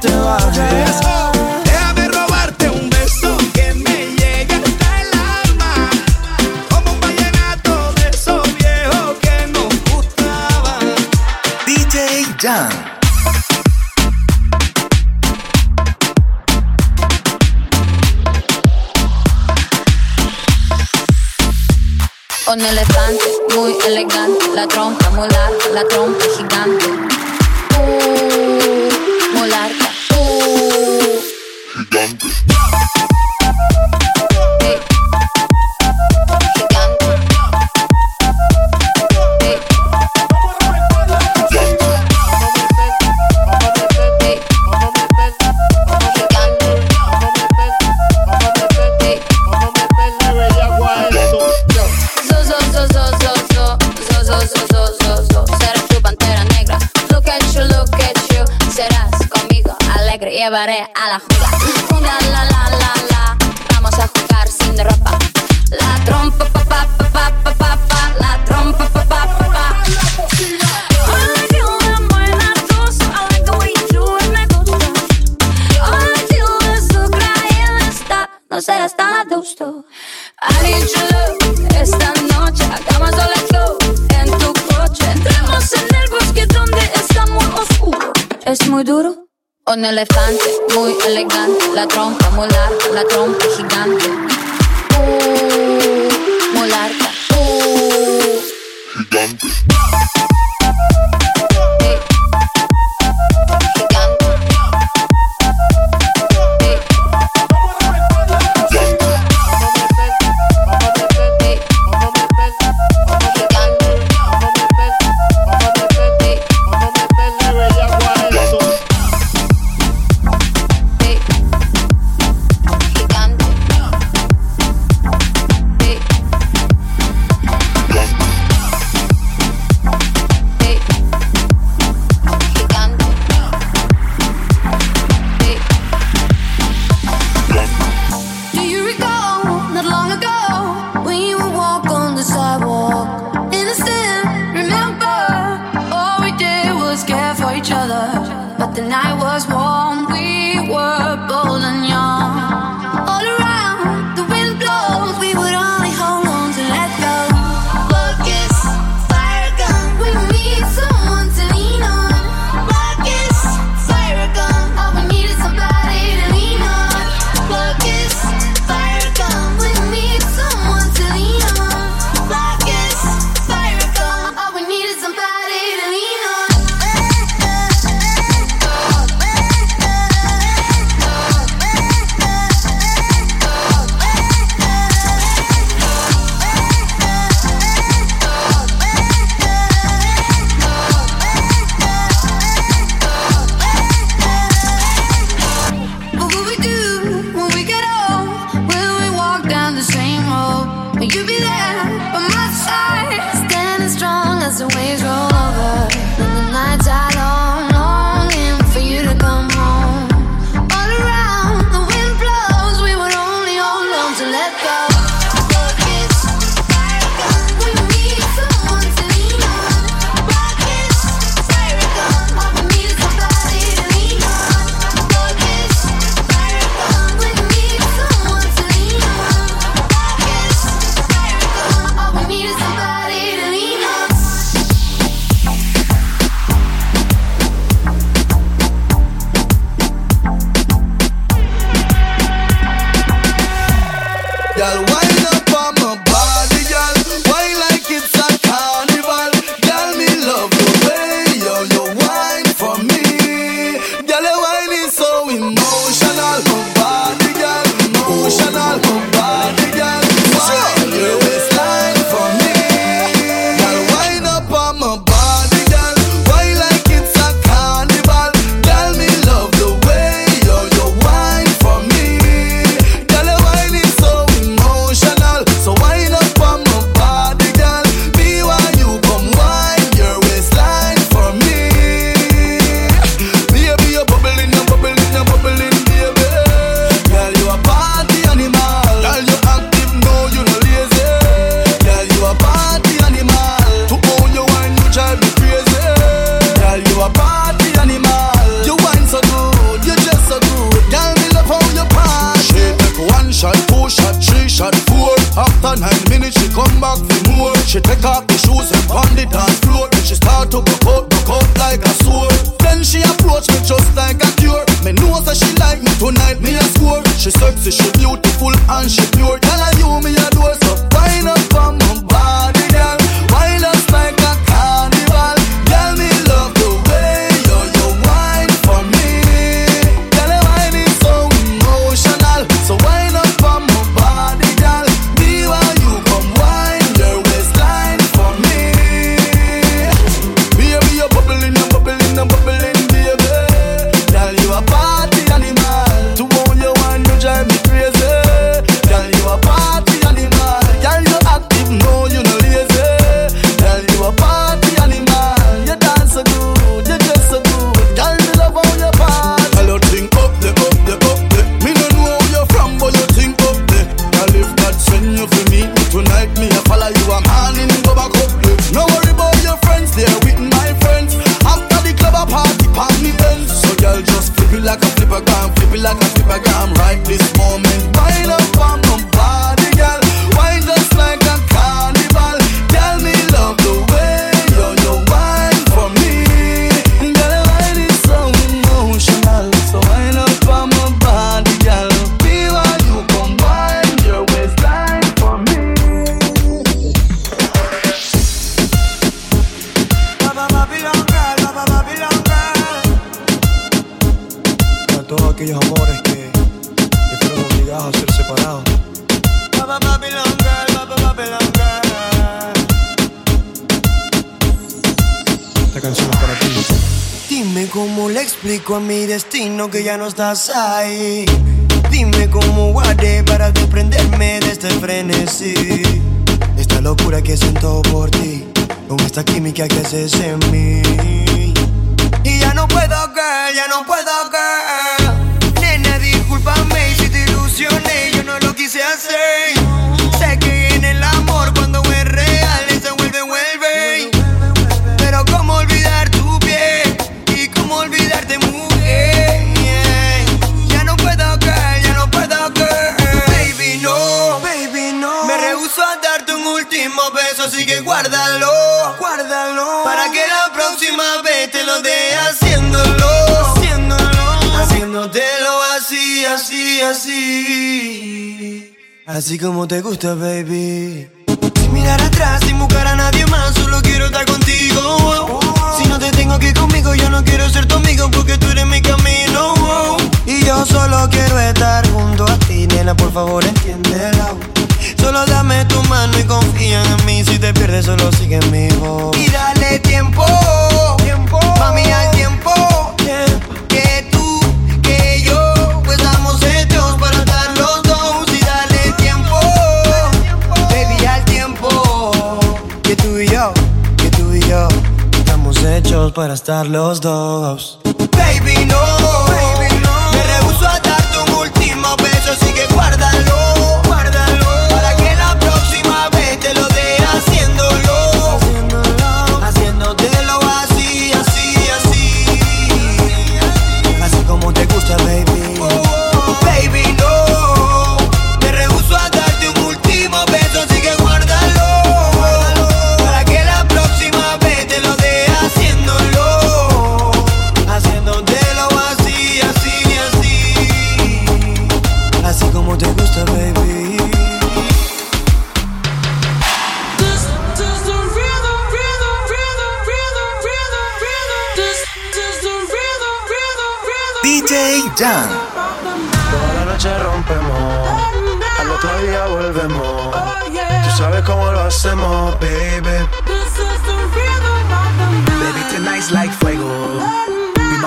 te vayas. Déjame robarte un beso que me llegue hasta el alma, como un vallenato de esos que nos gustaban. DJ Jan. Un elefante muy elegante, la trompa muy la trompa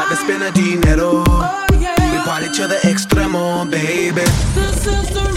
to spend a dinero. Oh, yeah. We party to the extremo, baby. This is the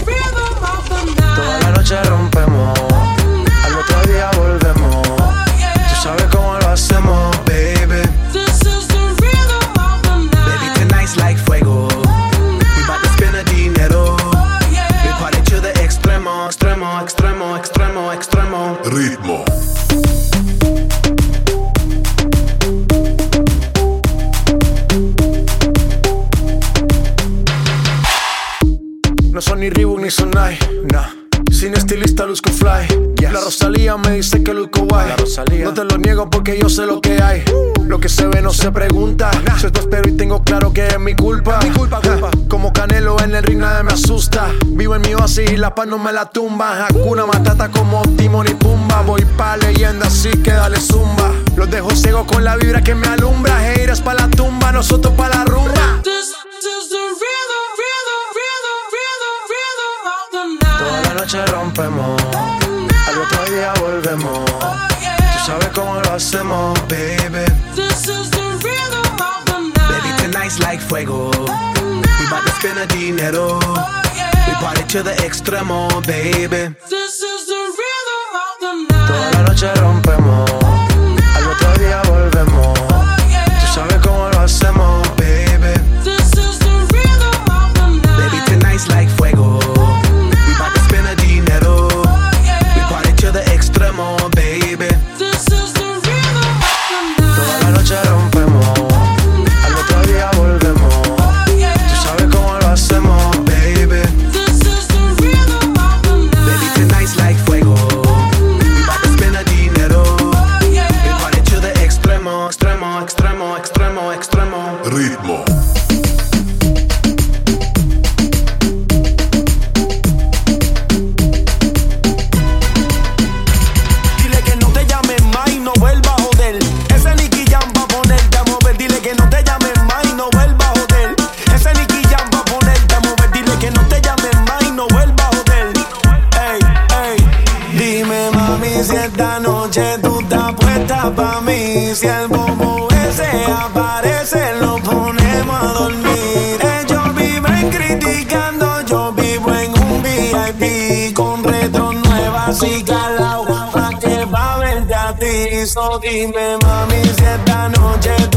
fácil, la paz no me la tumba. Hakuna Matata como Timón y Pumba. Voy pa' leyenda, así que dale zumba. Los dejo ciego con la vibra que me alumbra. Heiras pa' la tumba, nosotros pa' la rumba. This. Toda la noche rompemos, al otro día volvemos. Tú sabes cómo lo hacemos, baby. This is the. Baby, like fuego. We bout to spend the dinero. Party to the extremo, baby. This is the rhythm. Toda la noche rompemos. piso. Dime, mami, si esta noche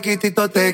chiquitito te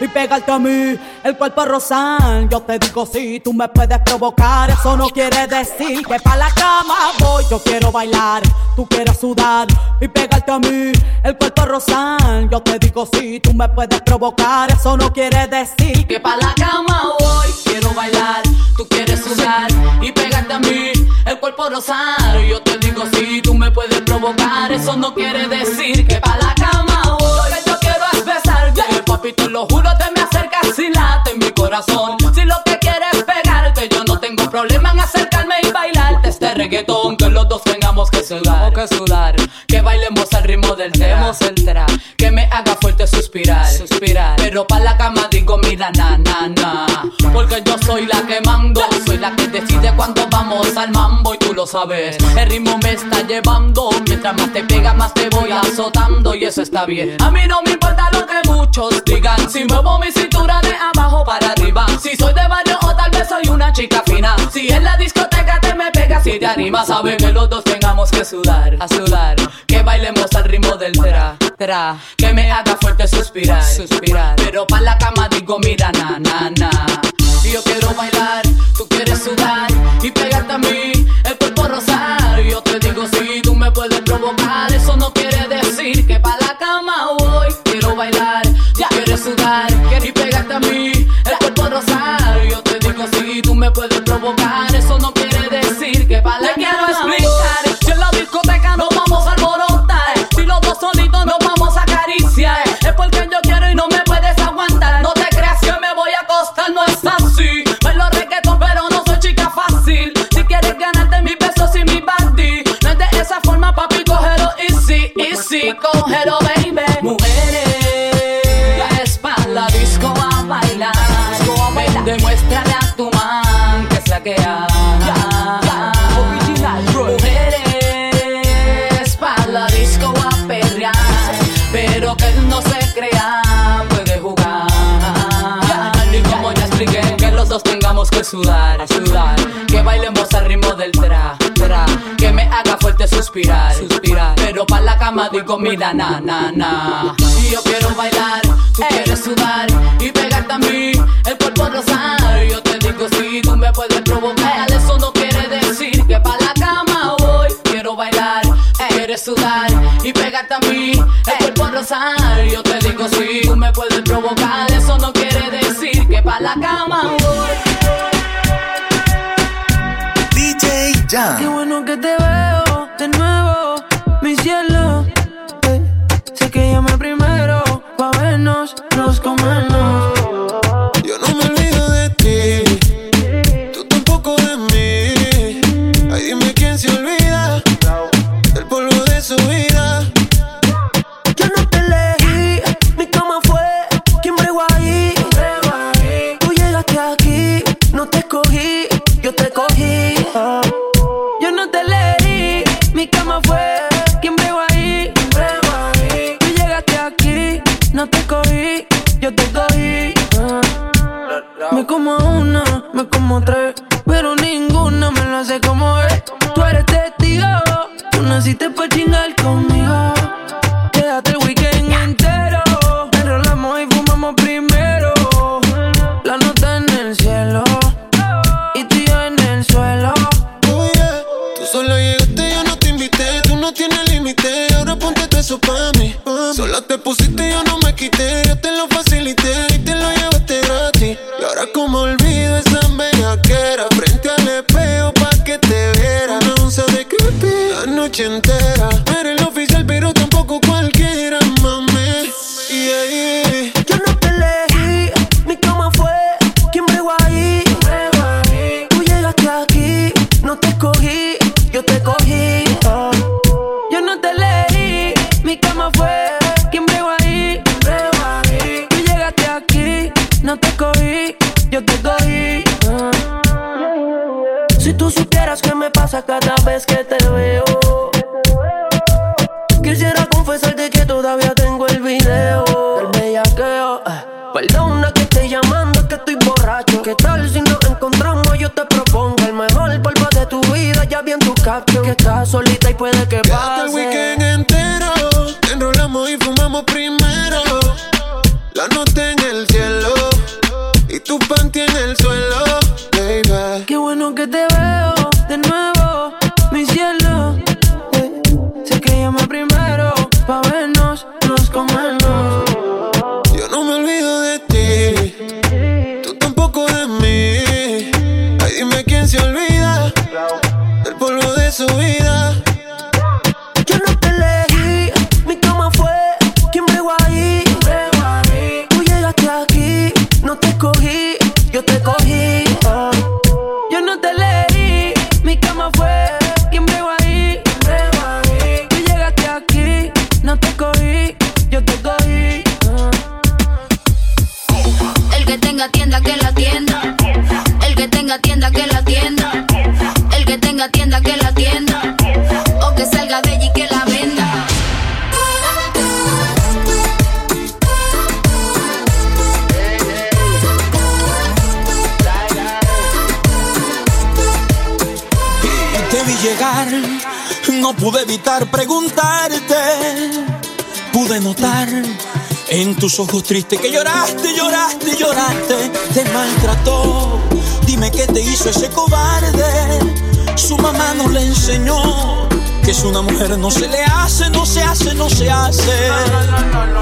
y pegarte a mí el cuerpo rosal. Yo te digo si sí, tú me puedes provocar, eso no quiere decir que pa la cama voy. Yo quiero bailar, tú quieres sudar y pegarte a mí el cuerpo rosal. Yo te digo si sí, tú me puedes provocar, eso no quiere decir que pa la cama voy. Quiero bailar, tú quieres sudar y pegarte a mí el cuerpo rosal. Yo te digo si sí, tú me puedes provocar, eso no quiere decir na na na. Porque yo soy la que mando, soy la que decide cuando vamos al mambo y tú lo sabes. El ritmo me está llevando, mientras más te pega más te voy azotando y eso está bien. A mí no me importa lo que muchos digan, si muevo mi cintura de abajo para arriba, si soy de barrio o tal vez soy una chica fina. Si en la discoteca te me pegas si te animas, sabe que los dos tengamos que sudar, a sudar, que bailemos al ritmo del tera. Que me haga fuerte suspirar. suspirar. Pero pa' la cama digo, mira, na, na, na. Yo quiero bailar, tú quieres sudar y pegarte a mí, el cuerpo rosado. sudar, sudar. Que bailen vos al ritmo del tra, tra. Que me haga fuerte suspirar, suspirar. Pero pa' la cama digo mira na, na, na. Si yo quiero bailar, tú quieres sudar y pegarte a mí el cuerpo rosado. Yo te digo si tú me puedes provocar, eso no quiere decir que pa' la cama voy. Quiero bailar, Ey. quieres sudar y pegarte a mí el cuerpo rosado. Yo te digo si tú me puedes provocar, eso no quiere decir que pa' la cama voy. done. triste que lloraste, lloraste, lloraste, te maltrató. Dime qué te hizo ese cobarde. Su mamá no le enseñó que es una mujer no se le hace, no se hace, no se hace. No, no, no,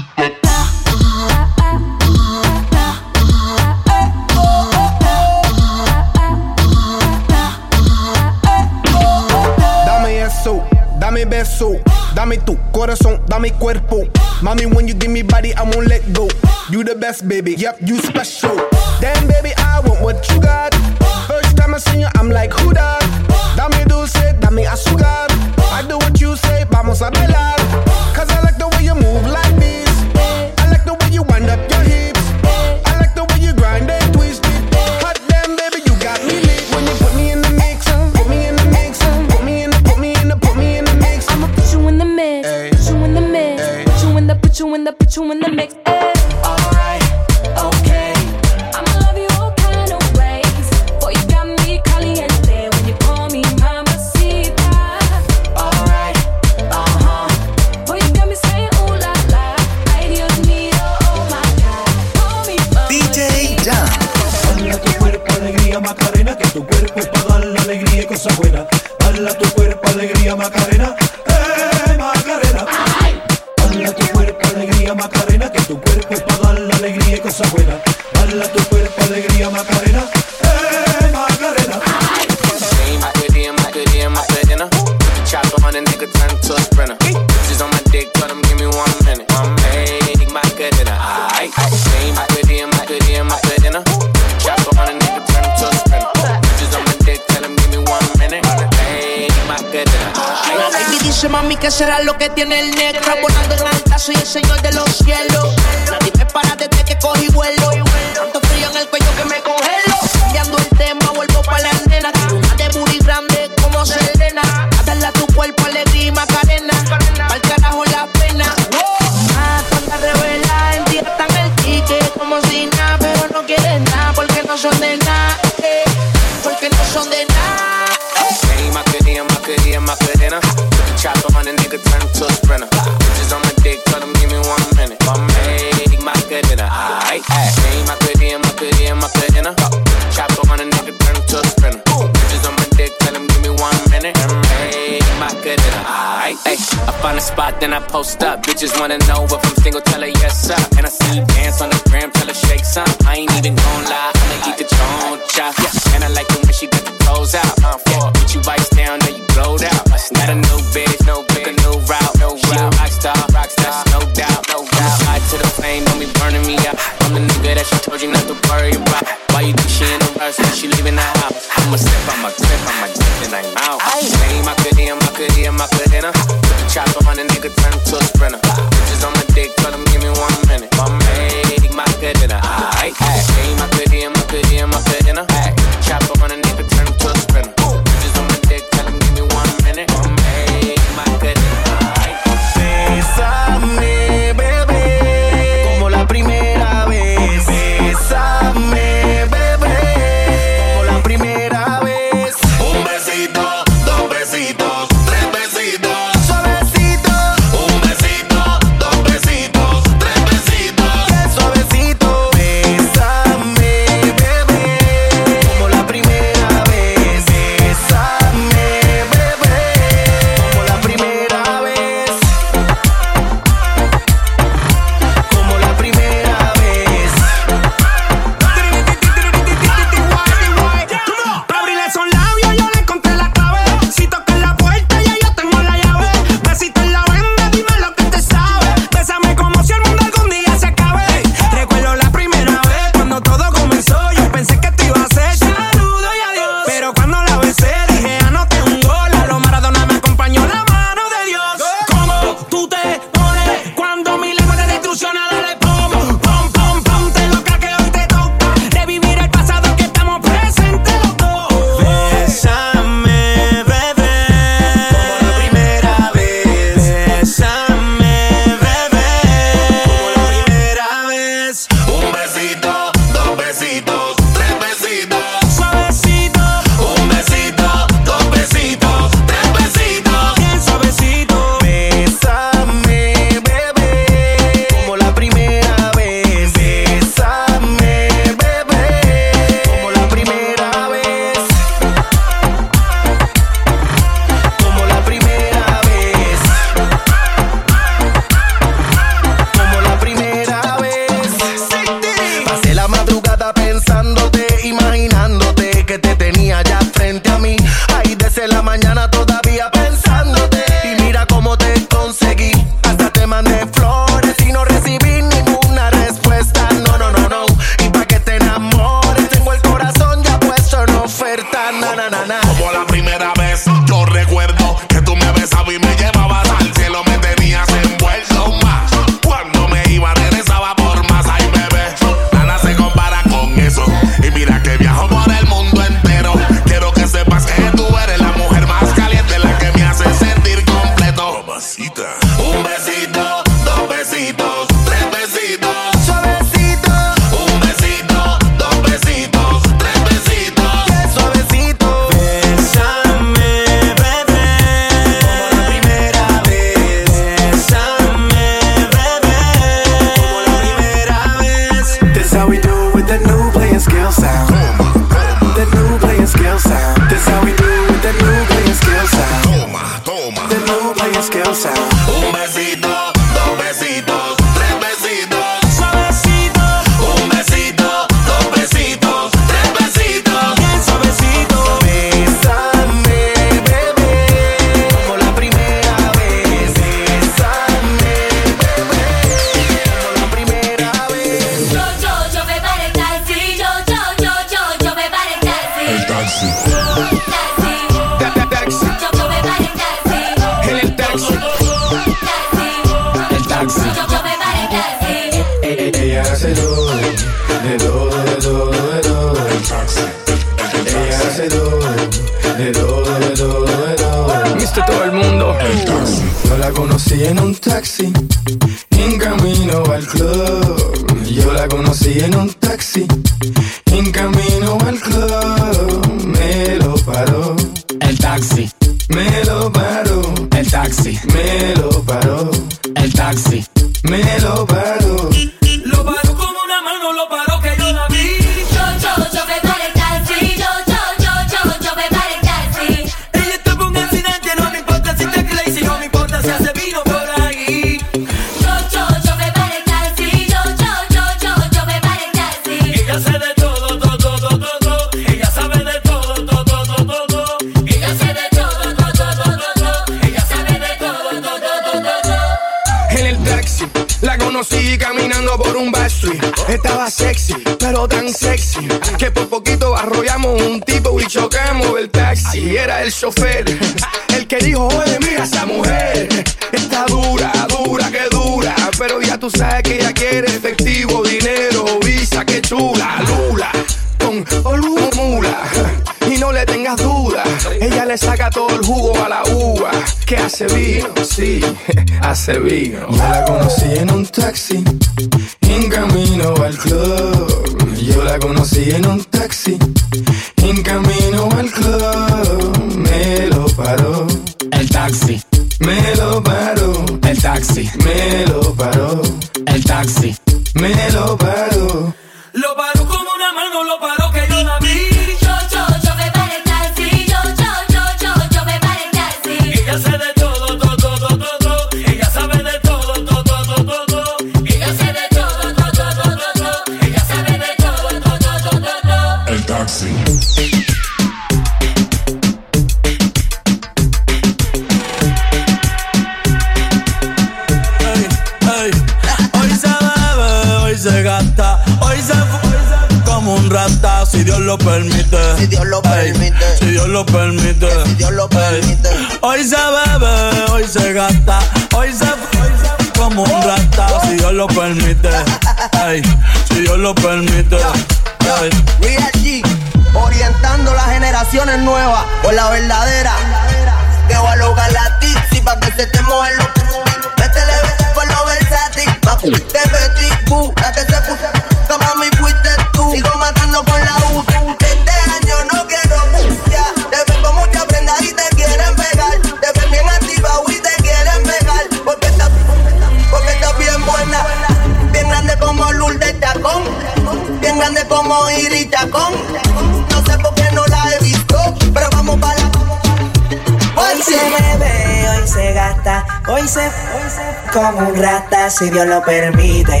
Hoy se, hoy se como un rata si Dios lo permite.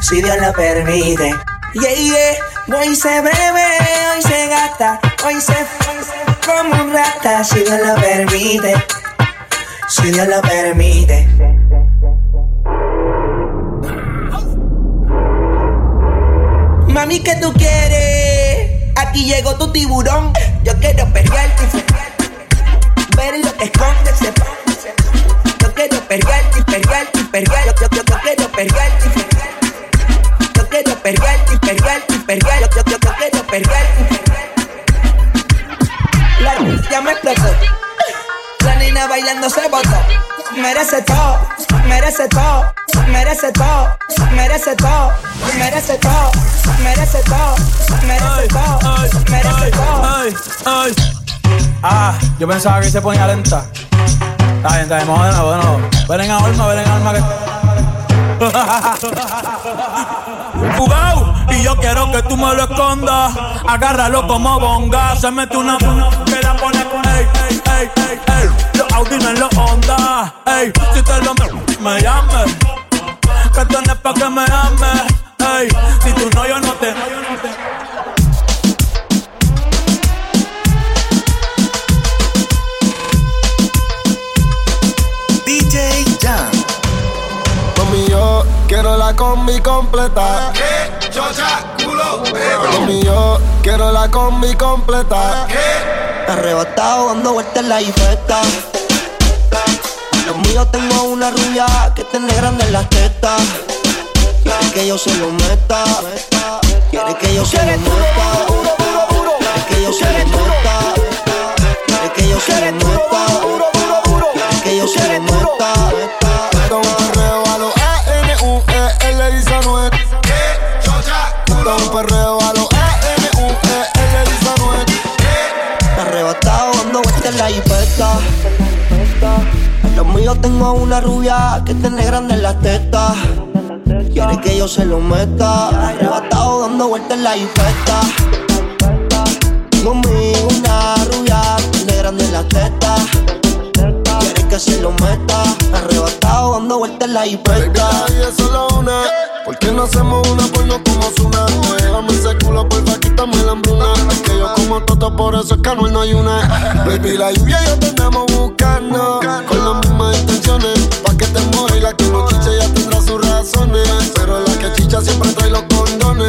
Si Dios lo permite. Yeah, yeah. Hoy se bebe, hoy se gasta. Hoy se, hoy se como un rata si Dios lo permite. Si Dios lo permite. Mami, ¿qué tú quieres? Aquí llegó tu tiburón. Yo quiero pelearte, ver lo que esconde, yo quiero perrearte, perrearte, perrearte. Yo, yo, yo, quiero perrearte. Yo quiero perrearte, perrearte, perrearte. Yo, yo, yo, quiero perrearte. La ya me explotó. La nina bailando se botó. Merece todo, merece todo, merece todo, merece todo, merece todo, merece todo, merece todo, merece todo. Ay, ay. Ah, yo pensaba que se ponía lenta. Está bien, está bien, bueno, bueno. Ven en alma, ven en alma que. Fugao, y yo quiero que tú me lo escondas. Agárralo como bonga. Se mete una que la pone con ey, ey, ey, ey, ey. Los Audi los Honda. Ey, si te lo me llames. Que pa' que me ames. Ey, si tú no, yo no te. quiero la combi completa. ¿Qué? Chocha, culo, Mami, yo quiero la combi completa. Arrebatado dando vueltas en la infecta. Los míos tengo una rubia que tiene grande en las tetas. Quiere que yo se lo meta. Quiere que yo se lo meta. Quiere que yo se lo meta. Quiere que yo se lo meta. Quiere que yo se lo meta. En la jipeta. En los míos tengo una rubia que tiene grande en las tetas. Quiere que yo se lo meta. Arrebatado dando vueltas en la jipeta. Conmigo una rubia que tiene grande en las tetas. Que se lo meta. Arrebatado dando vueltas en la vida es solo una. ¿Por qué no hacemos una pues no como una? Déjame ese culo, porfa, quítame la hambruna. Es que yo como todo, por eso es que Anuel no hay una. Baby, la lluvia y yo te buscando. Con las mismas intenciones. Pa' que te mojes y la que no chicha ya tendrá sus razones. Pero la que chicha siempre trae los condones.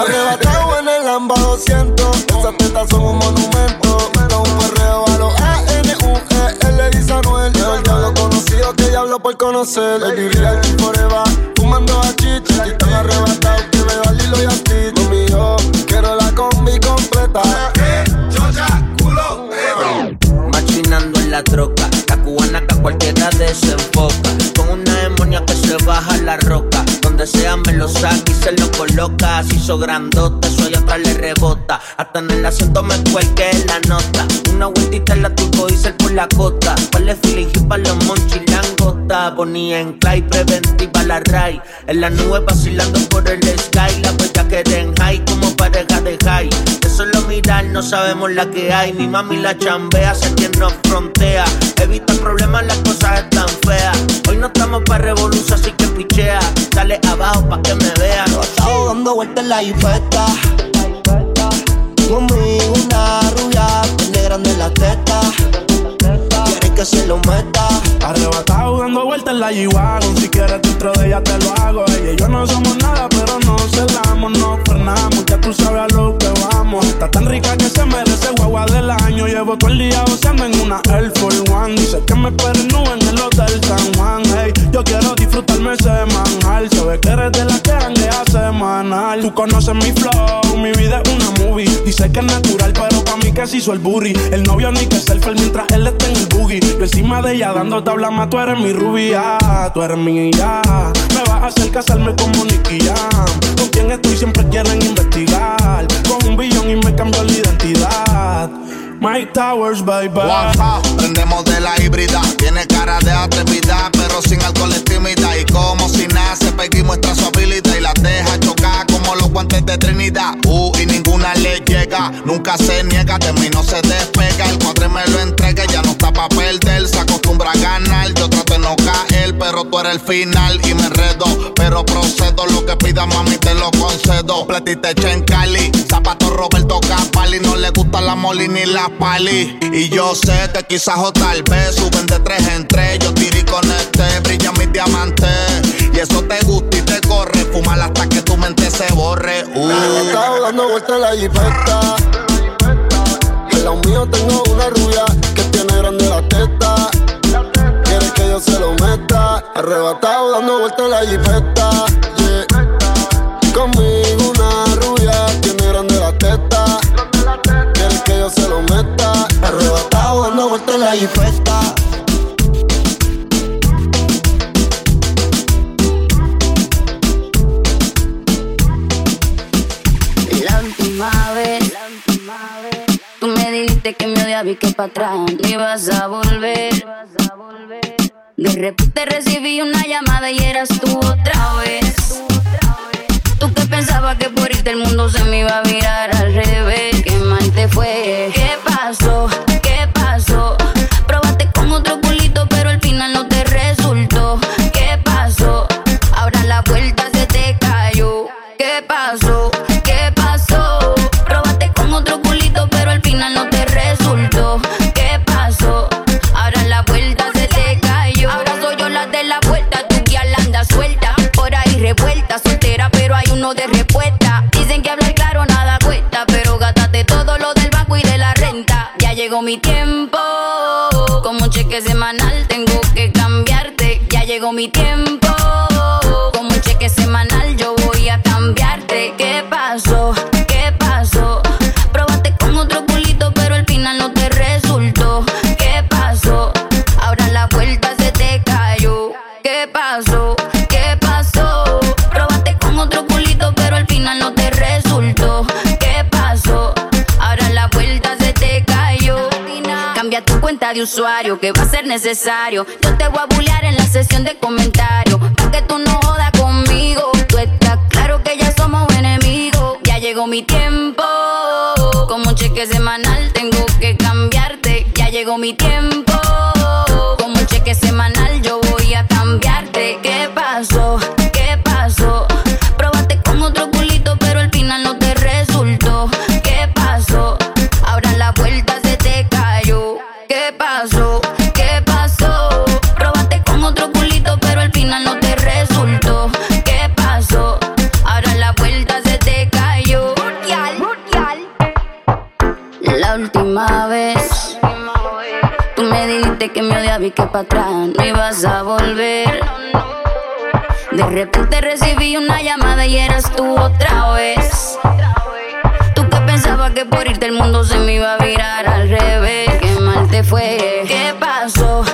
Arrebatado en el Lamba 200. Esas tetas son un monumento. Diablo por conocer. Baby, real forever. Fumando a chichi, y tan arrebatado que veo al hilo y a ti. Mami, yo quiero la combi completa. Machinando en la troca, la cubana que a cualquiera desenfoca. Con una demonia que se baja la roca. Donde sea me lo saca y se lo coloca. Así hizo grandote, soy otra le rebota. Hasta en el asiento me cuelgue la nota. Una vueltita en la turbo diesel por la costa. Vale feeling y pa' los monchis langota. Ponía en clay preventiva la ray. En la nube vacilando por el sky. La vuelta que den high como pareja de high. De solo mirar no sabemos la que hay. Mi mami la chambea, sé quien nos frontea. Evita problemas, las cosas están feas. Hoy no estamos para revolución, así que pichea. Dale abajo pa' que me vean. Arrebatado dando vueltas en la jipeta. Conmigo una rubia tiene grande la teta. Quiere que se lo meta. Arrebatado dando vueltas en la G-Wagon Si quieres dentro de ella te lo hago. Ella y yo no somos nada pero nos celamos Nos frenamos, ya tú sabes a lo que vamos. Está tan rica que se merece guagua del año. Llevo todo el día goceando en una Air Force One. Dice que me nube en el hotel San Juan. Hey, yo quiero disfrutarme semanal Se ve que eres de la que janguea semanal. Tú conoces mi flow, mi vida es una movie. Dice que es natural pero pa' mí que se hizo el booty El novio ni que selfie mientras él está en el boogie. Yo encima de ella dando tabla más Tú eres mi rubia, tú eres mía Me vas a hacer casarme como Nicky Jam Con quien estoy siempre quieren investigar. Con un billón y me cambio la identidad Mike Towers, bye bye Guapa, prendemos de la híbrida. Tiene cara de atrevida, pero sin alcohol es tímida. Y como si nace, Peggy muestra su habilidad y la deja chocar como los guantes de Trinidad. Uh, y ninguna le llega, nunca se niega, de mí no se despega. El cuadre me lo entrega, ya no está pa' perder. Se acostumbra a ganar, yo trato de no pero tú eres el final y me enredo. Pero procedo, lo que pida mami te lo concedo. Platita hecha en Cali, zapato Roberto Capali, no le gusta la moli ni la pali. Y yo sé que quizás o tal vez suben de tres en tres. Yo tiré con este, brilla mi diamante. Y eso te gusta y te corre. Fumar hasta que tu mente se borre. Uh. Arrebatado dando la jipeta. Al lado mío tengo una rubia que tiene la. Se lo meta. Arrebatado dando vueltas en la jipeta. Conmigo una rubia tiene grande la teta. Quiere que yo se lo meta. Arrebatado dando vueltas en la jipeta. La última tú me dijiste que me odiaba y que para atrás no ibas a volver. De repente recibí una llamada y eras tú otra vez. Tú que pensabas que por irte el mundo se me iba a virar al revés. Qué mal te fue. ¿Qué pasó? Pero gástate todo lo del banco y de la renta. Ya llegó mi tiempo, como un cheque semanal tengo que cambiarte. Ya llegó mi tiempo, como un cheque semanal yo voy a cambiarte. ¿Qué usuario, que va a ser necesario. Yo te voy a bullear en la sesión de comentarios, pa' que tú no jodas conmigo. Tú estás claro que ya somos enemigos. Ya llegó mi tiempo, como un cheque semanal tengo que cambiarte. Ya llegó mi tiempo, como un cheque semanal yo voy a cambiarte. ¿Qué pasó? ¿Qué pasó? Probaste con otro culito, pero al final no te resultó. ¿Qué pasó? ¿Qué pasó? Probaste con otro culito, pero al final no te resultó. ¿Qué pasó? Ahora la vuelta se te cayó. La última vez, tú me dijiste que me odiabas y que para atrás no ibas a volver. De repente recibí una llamada y eras tú otra vez. Tú que pensabas que por irte el mundo se me iba a virar al revés. Te fue. ¿Qué pasó?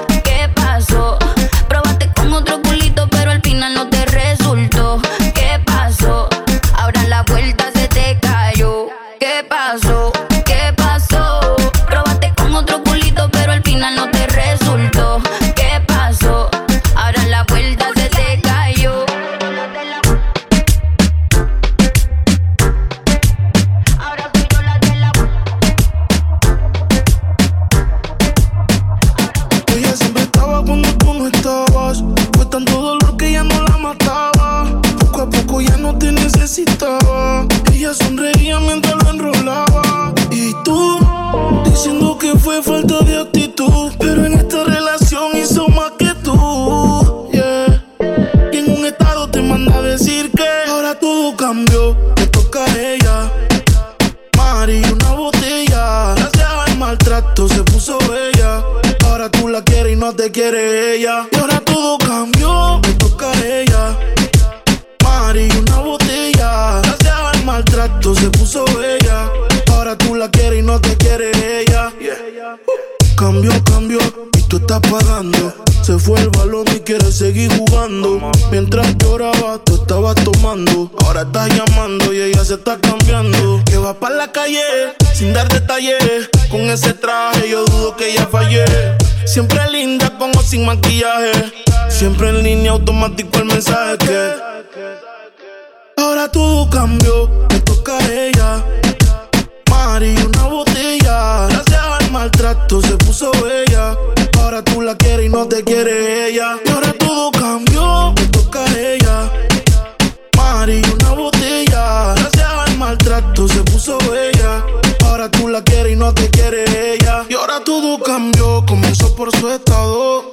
Fue falta de actitud. Pero en esta relación hizo más que tú. Yeah. Y en un estado te manda a decir que ahora todo cambió. Te toca a ella. Mari, una botella. Gracias al maltrato se puso bella. Ahora tú la quieres y no te quiere ella. Y ahora todo cambió, me toca a ella. Mari, una botella. Gracias al maltrato se puso bella. Cambio, cambio, y tú estás pagando. Se fue el balón y quiere seguir jugando. Mientras lloraba, tú estabas tomando. Ahora estás llamando y ella se está cambiando. Que va para la calle sin dar detalles. Con ese traje yo dudo que ella fallé. Siempre linda como sin maquillaje. Siempre en línea automático el mensaje. Ahora todo cambió, me toca a ella. Mari, una botella. Maltrato se puso bella. Ahora tú la quieres y no te quiere ella. Y ahora todo cambió, me toca a ella. Mari, una botella. Gracias al maltrato se puso bella. Ahora tú la quieres y no te quiere ella. Y ahora todo cambió, comenzó por su estado.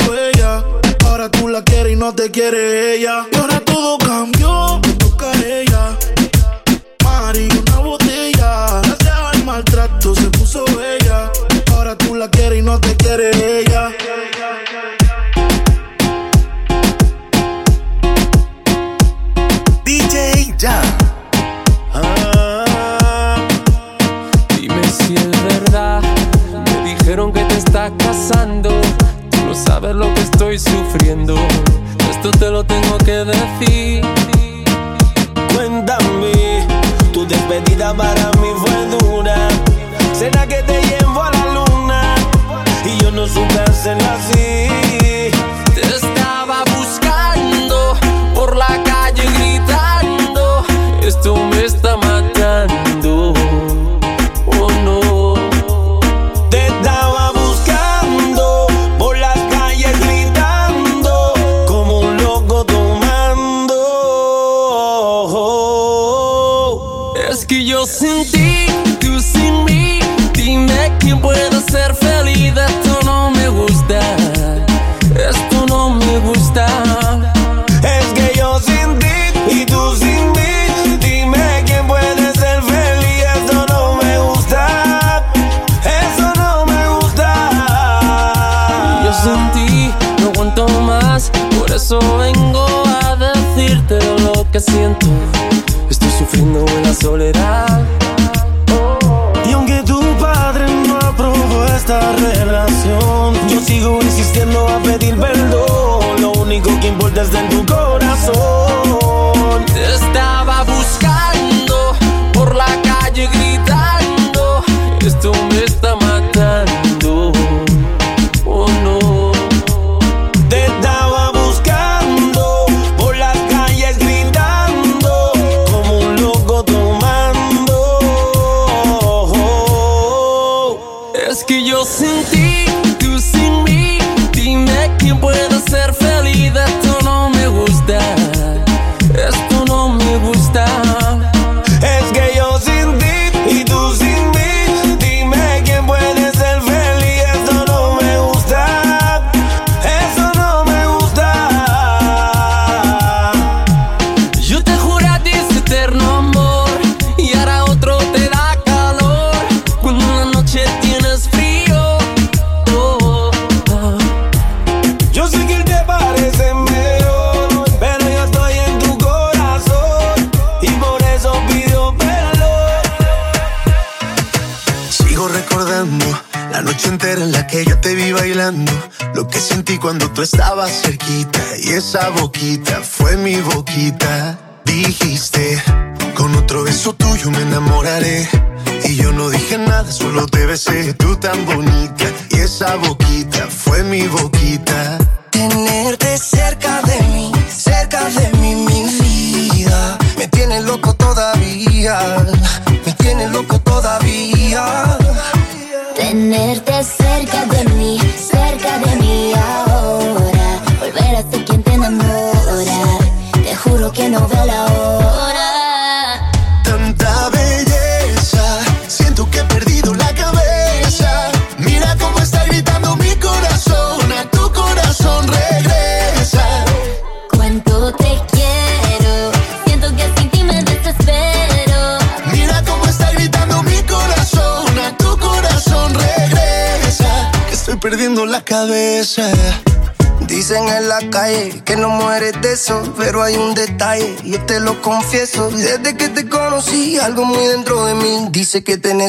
no te quiere ella. Y ahora todo cambió, me toca a ella. Mari, una botella. Gracias al maltrato se puso bella. Ahora tú la quieres y no te quiere ella. DJ Jam. Dime si es verdad. Me dijeron que te estás casando. No sabes lo que estoy sufriendo. Esto te lo tengo que decir. Cuéntame, tu despedida para mí fue dura. ¿Será que te llevo a la luna? Y yo no supe hacerlo así. vengo a decirte lo que siento. Estoy sufriendo en la soledad. Y aunque tu padre no aprobó esta relación, yo sigo insistiendo a pedir perdón. Lo único que importa es en tu corazón.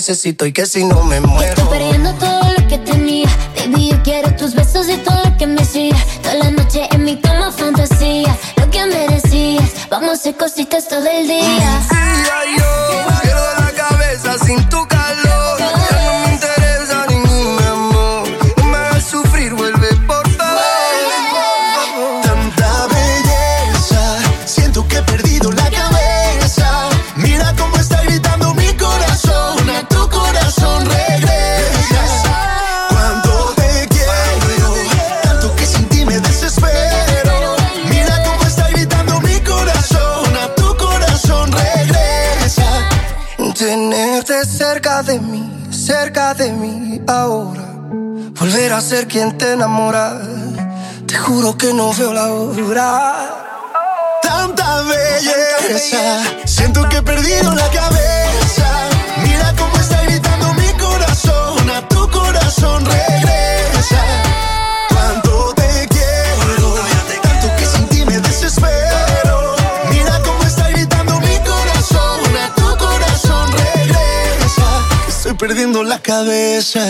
necesito y que si no me muero. que no veo la hora. Tanta belleza, siento que he perdido la cabeza. Mira cómo está gritando mi corazón, a tu corazón regresa. Cuánto te quiero, tanto que sin ti me desespero. Mira cómo está gritando mi corazón, a tu corazón regresa. Estoy perdiendo la cabeza.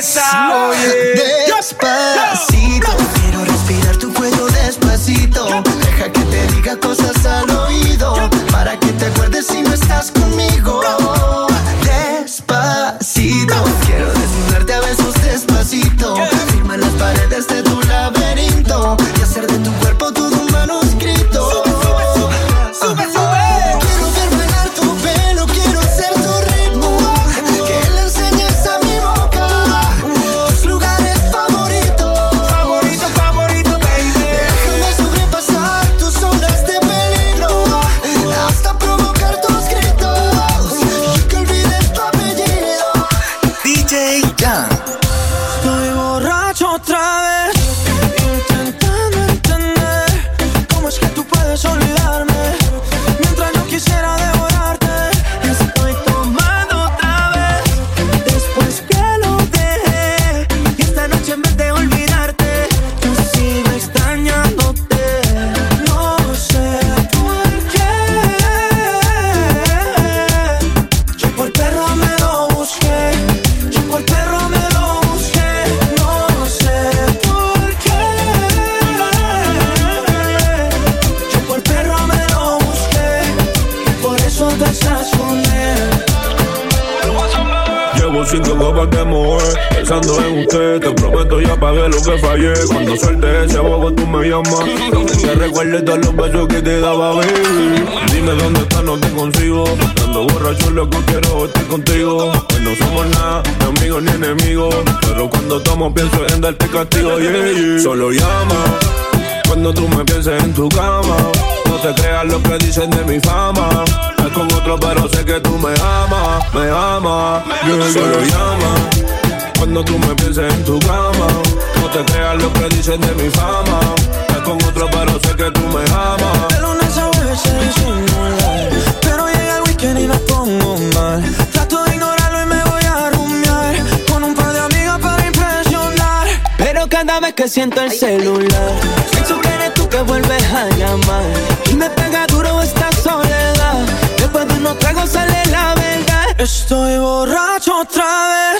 Yes, Oye. Yes. los besos que te daba, baby. Dime dónde estás, no te consigo. Cuando borracho, loco, quiero estar contigo. Pues no somos nada, ni amigos ni enemigos. Pero cuando tomo, pienso en darte castigo. Solo llama cuando tú me pienses en tu cama. No te creas lo que dicen de mi fama. Es con otro, pero sé que tú me amas, me amas. Yeah, Solo llama cuando tú me pienses en tu cama. No te creas lo que dicen de mi fama con otro, pero sé que tú me amas. De lunes a jueves se disimular, pero llega el weekend y la pongo mal. Trato de ignorarlo y me voy a rumiar con un par de amigas para impresionar. Pero cada vez que siento el celular, pienso que eres tú que vuelves a llamar y me pega duro esta soledad. Después de unos tragos sale la verdad. Estoy borracho otra vez.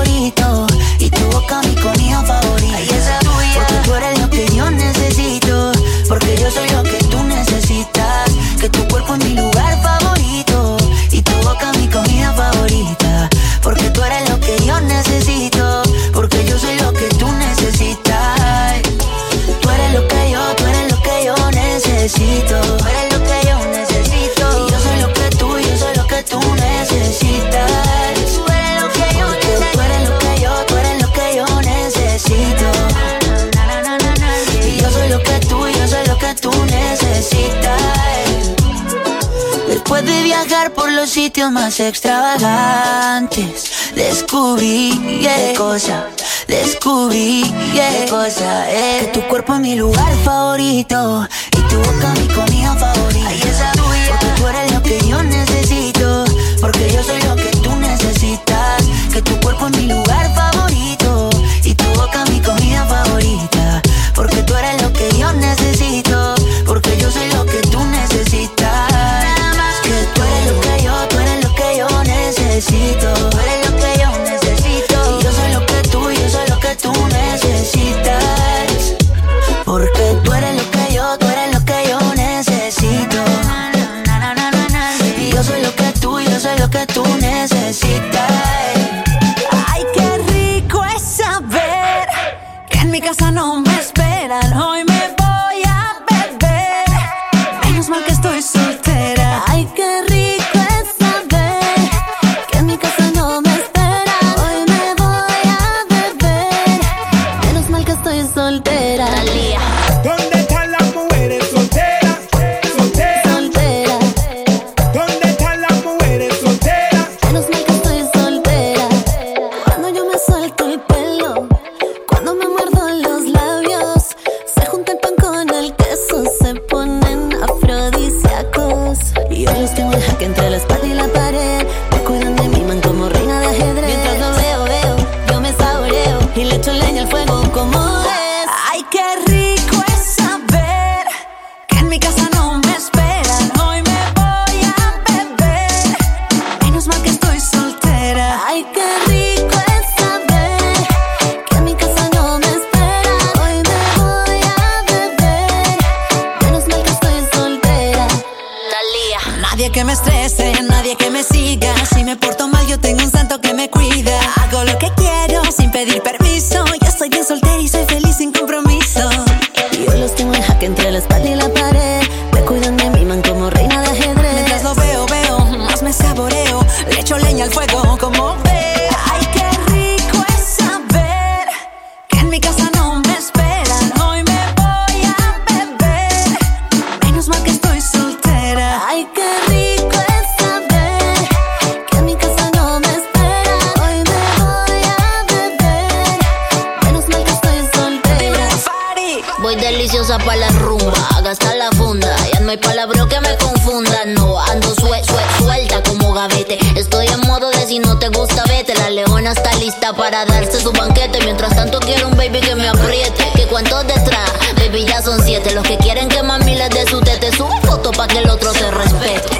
extravagantes. Descubrí yeah. cosa, descubrí yeah. cosa. Eh. Que tu cuerpo es mi lugar favorito y tu boca mi comida favorita. Ay, esa. Porque tú eres lo que yo necesito, porque yo soy lo que tú necesitas. Que tu cuerpo es mi lugar usa pa' la rumba, gasta la funda. Ya no hay palabra que me confunda, no. Ando sue, sue, suelta como gavete. Estoy en modo de si no te gusta, vete. La leona está lista para darse su banquete. Mientras tanto, quiero un baby que me apriete. Que cuántos detrás, baby, ya son siete. Los que quieren que mami les dé su tete, su foto pa' que el otro se respete.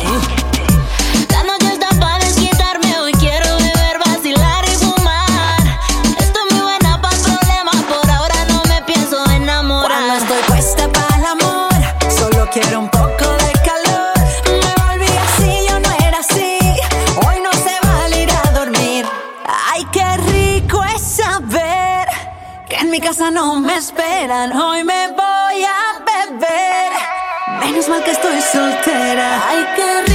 Hoy me voy a beber. Menos mal que estoy soltera. Hay que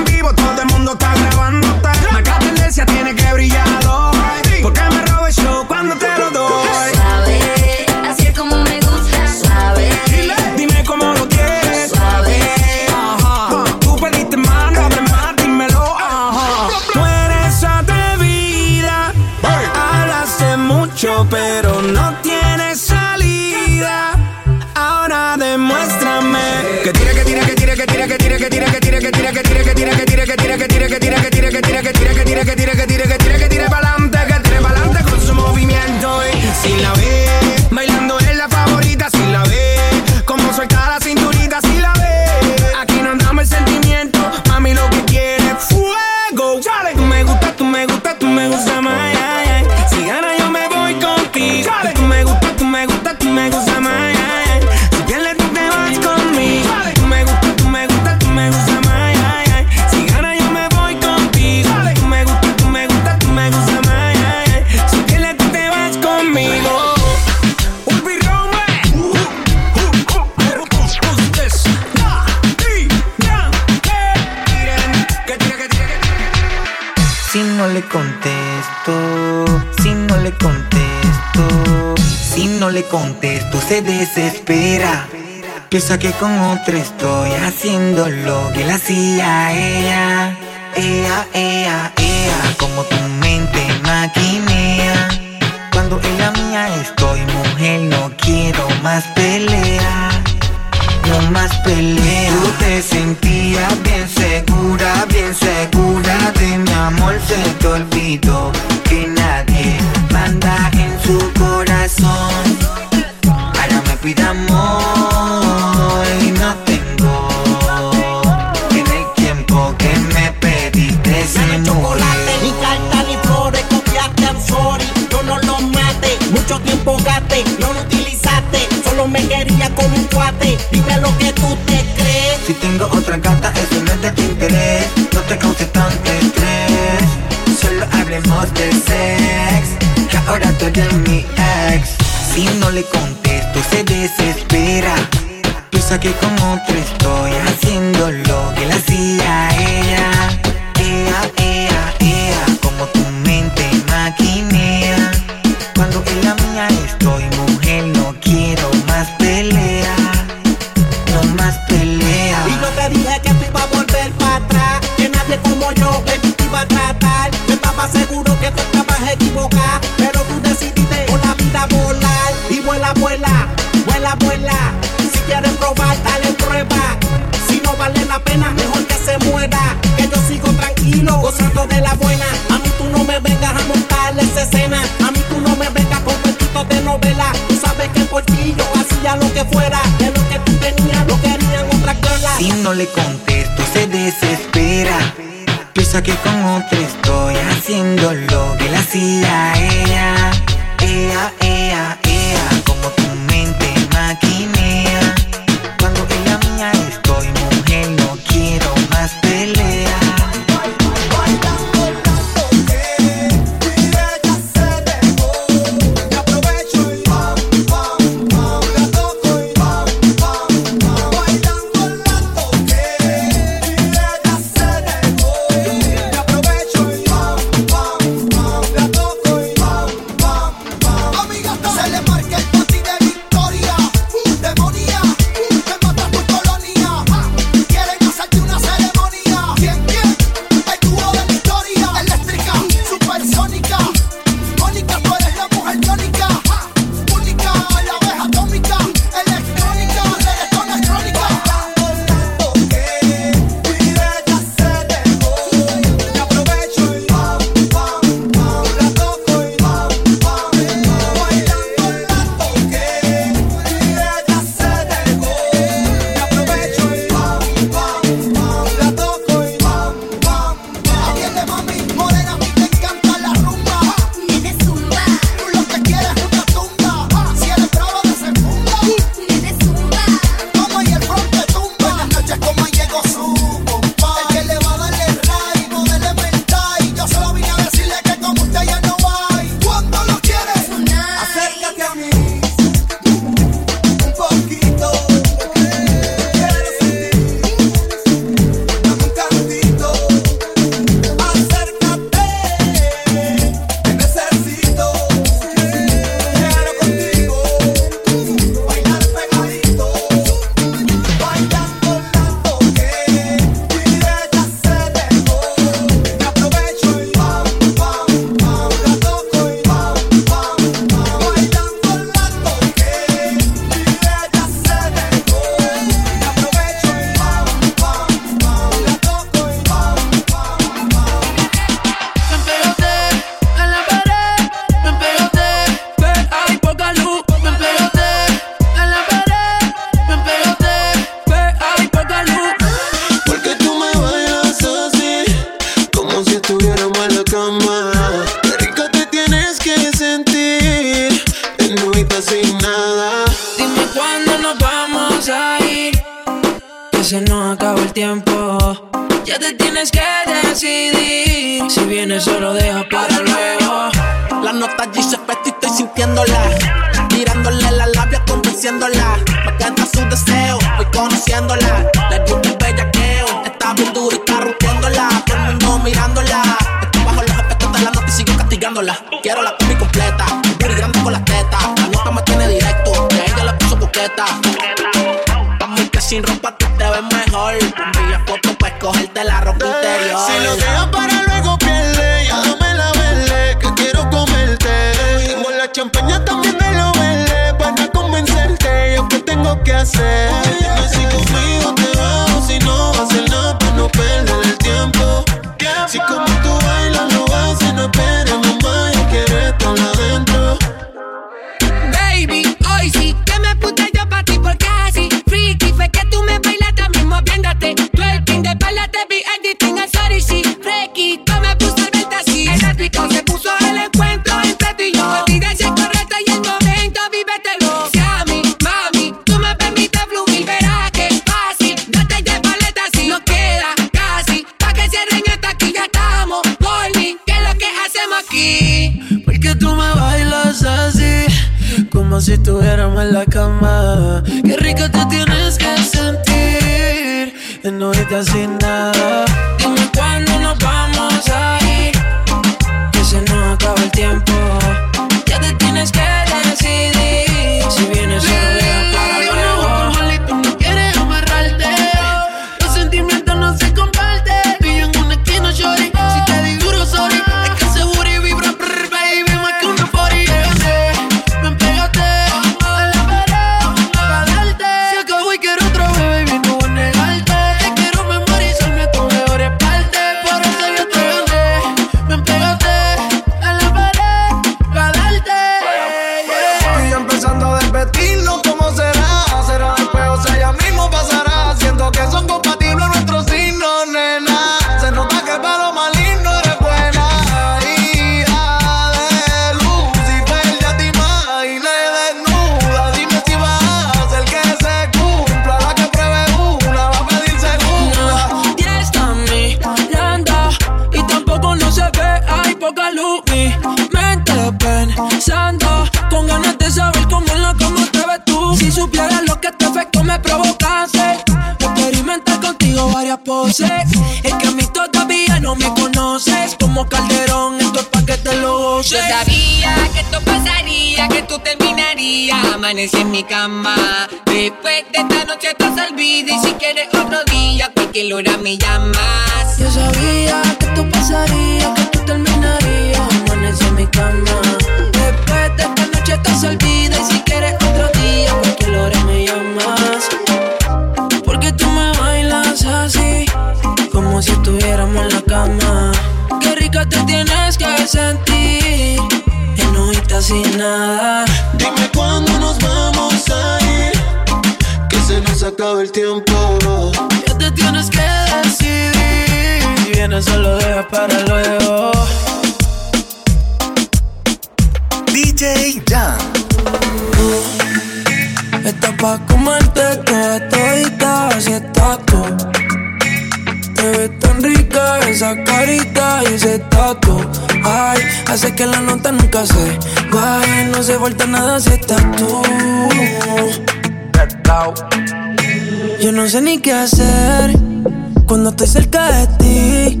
cuando estoy cerca de ti.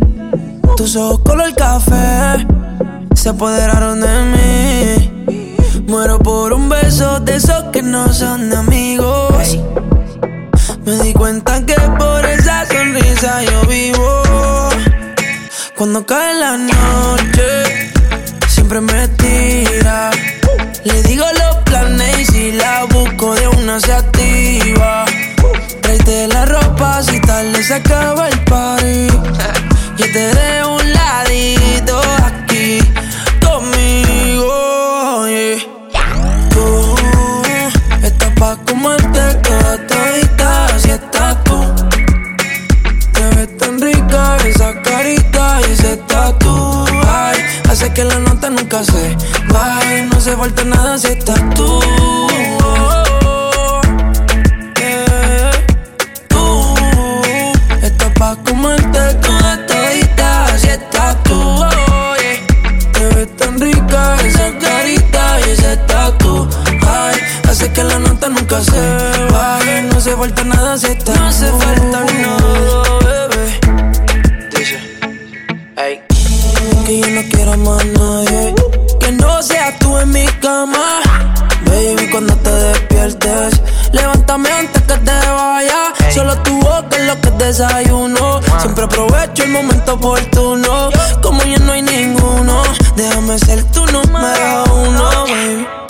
Tus ojos color café se apoderaron de mí. Muero por un beso de esos que no son de amigos. Me di cuenta que por esa sonrisa yo vivo. Cuando cae la noche, siempre me tira. Le digo los planes y si la busco de una se activa quité la ropa si tal les acaba el party. Yo te de un ladito aquí conmigo. Yeah. Tú estás pa' comerte toda todita si estás tú. Te ves tan rica esa carita y ese tatu. Ay, hace que la nota nunca se vaya. No se falta nada si estás tú. Nunca se baje, no hace falta nada si estás No hace falta nada, bebé. Dice, ay, que yo no quiero más nadie, que no seas tú en mi cama, baby, cuando te despiertes, levántame antes que te vaya, solo tu boca es lo que desayuno, siempre aprovecho el momento oportuno, como ya no hay ninguno, déjame ser tu número uno, baby.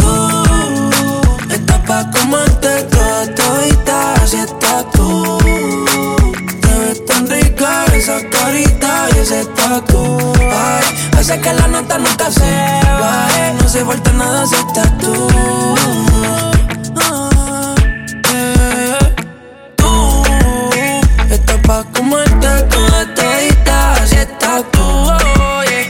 Hace que la nota nunca se baje. No se falta nada si estás tú. Ah, Tú estás pa' comerte toda todita Así estás tú, oh, yeah.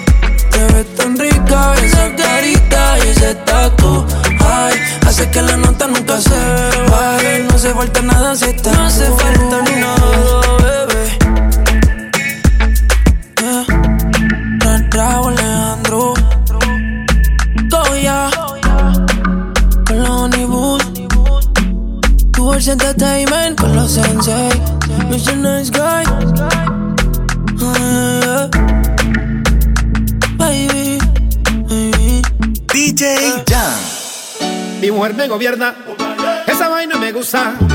Te ves tan rica esa carita y ese tatu Ay, hace que la nota nunca se baje. No se falta nada si mujer me gobierna, esa vaina me gusta.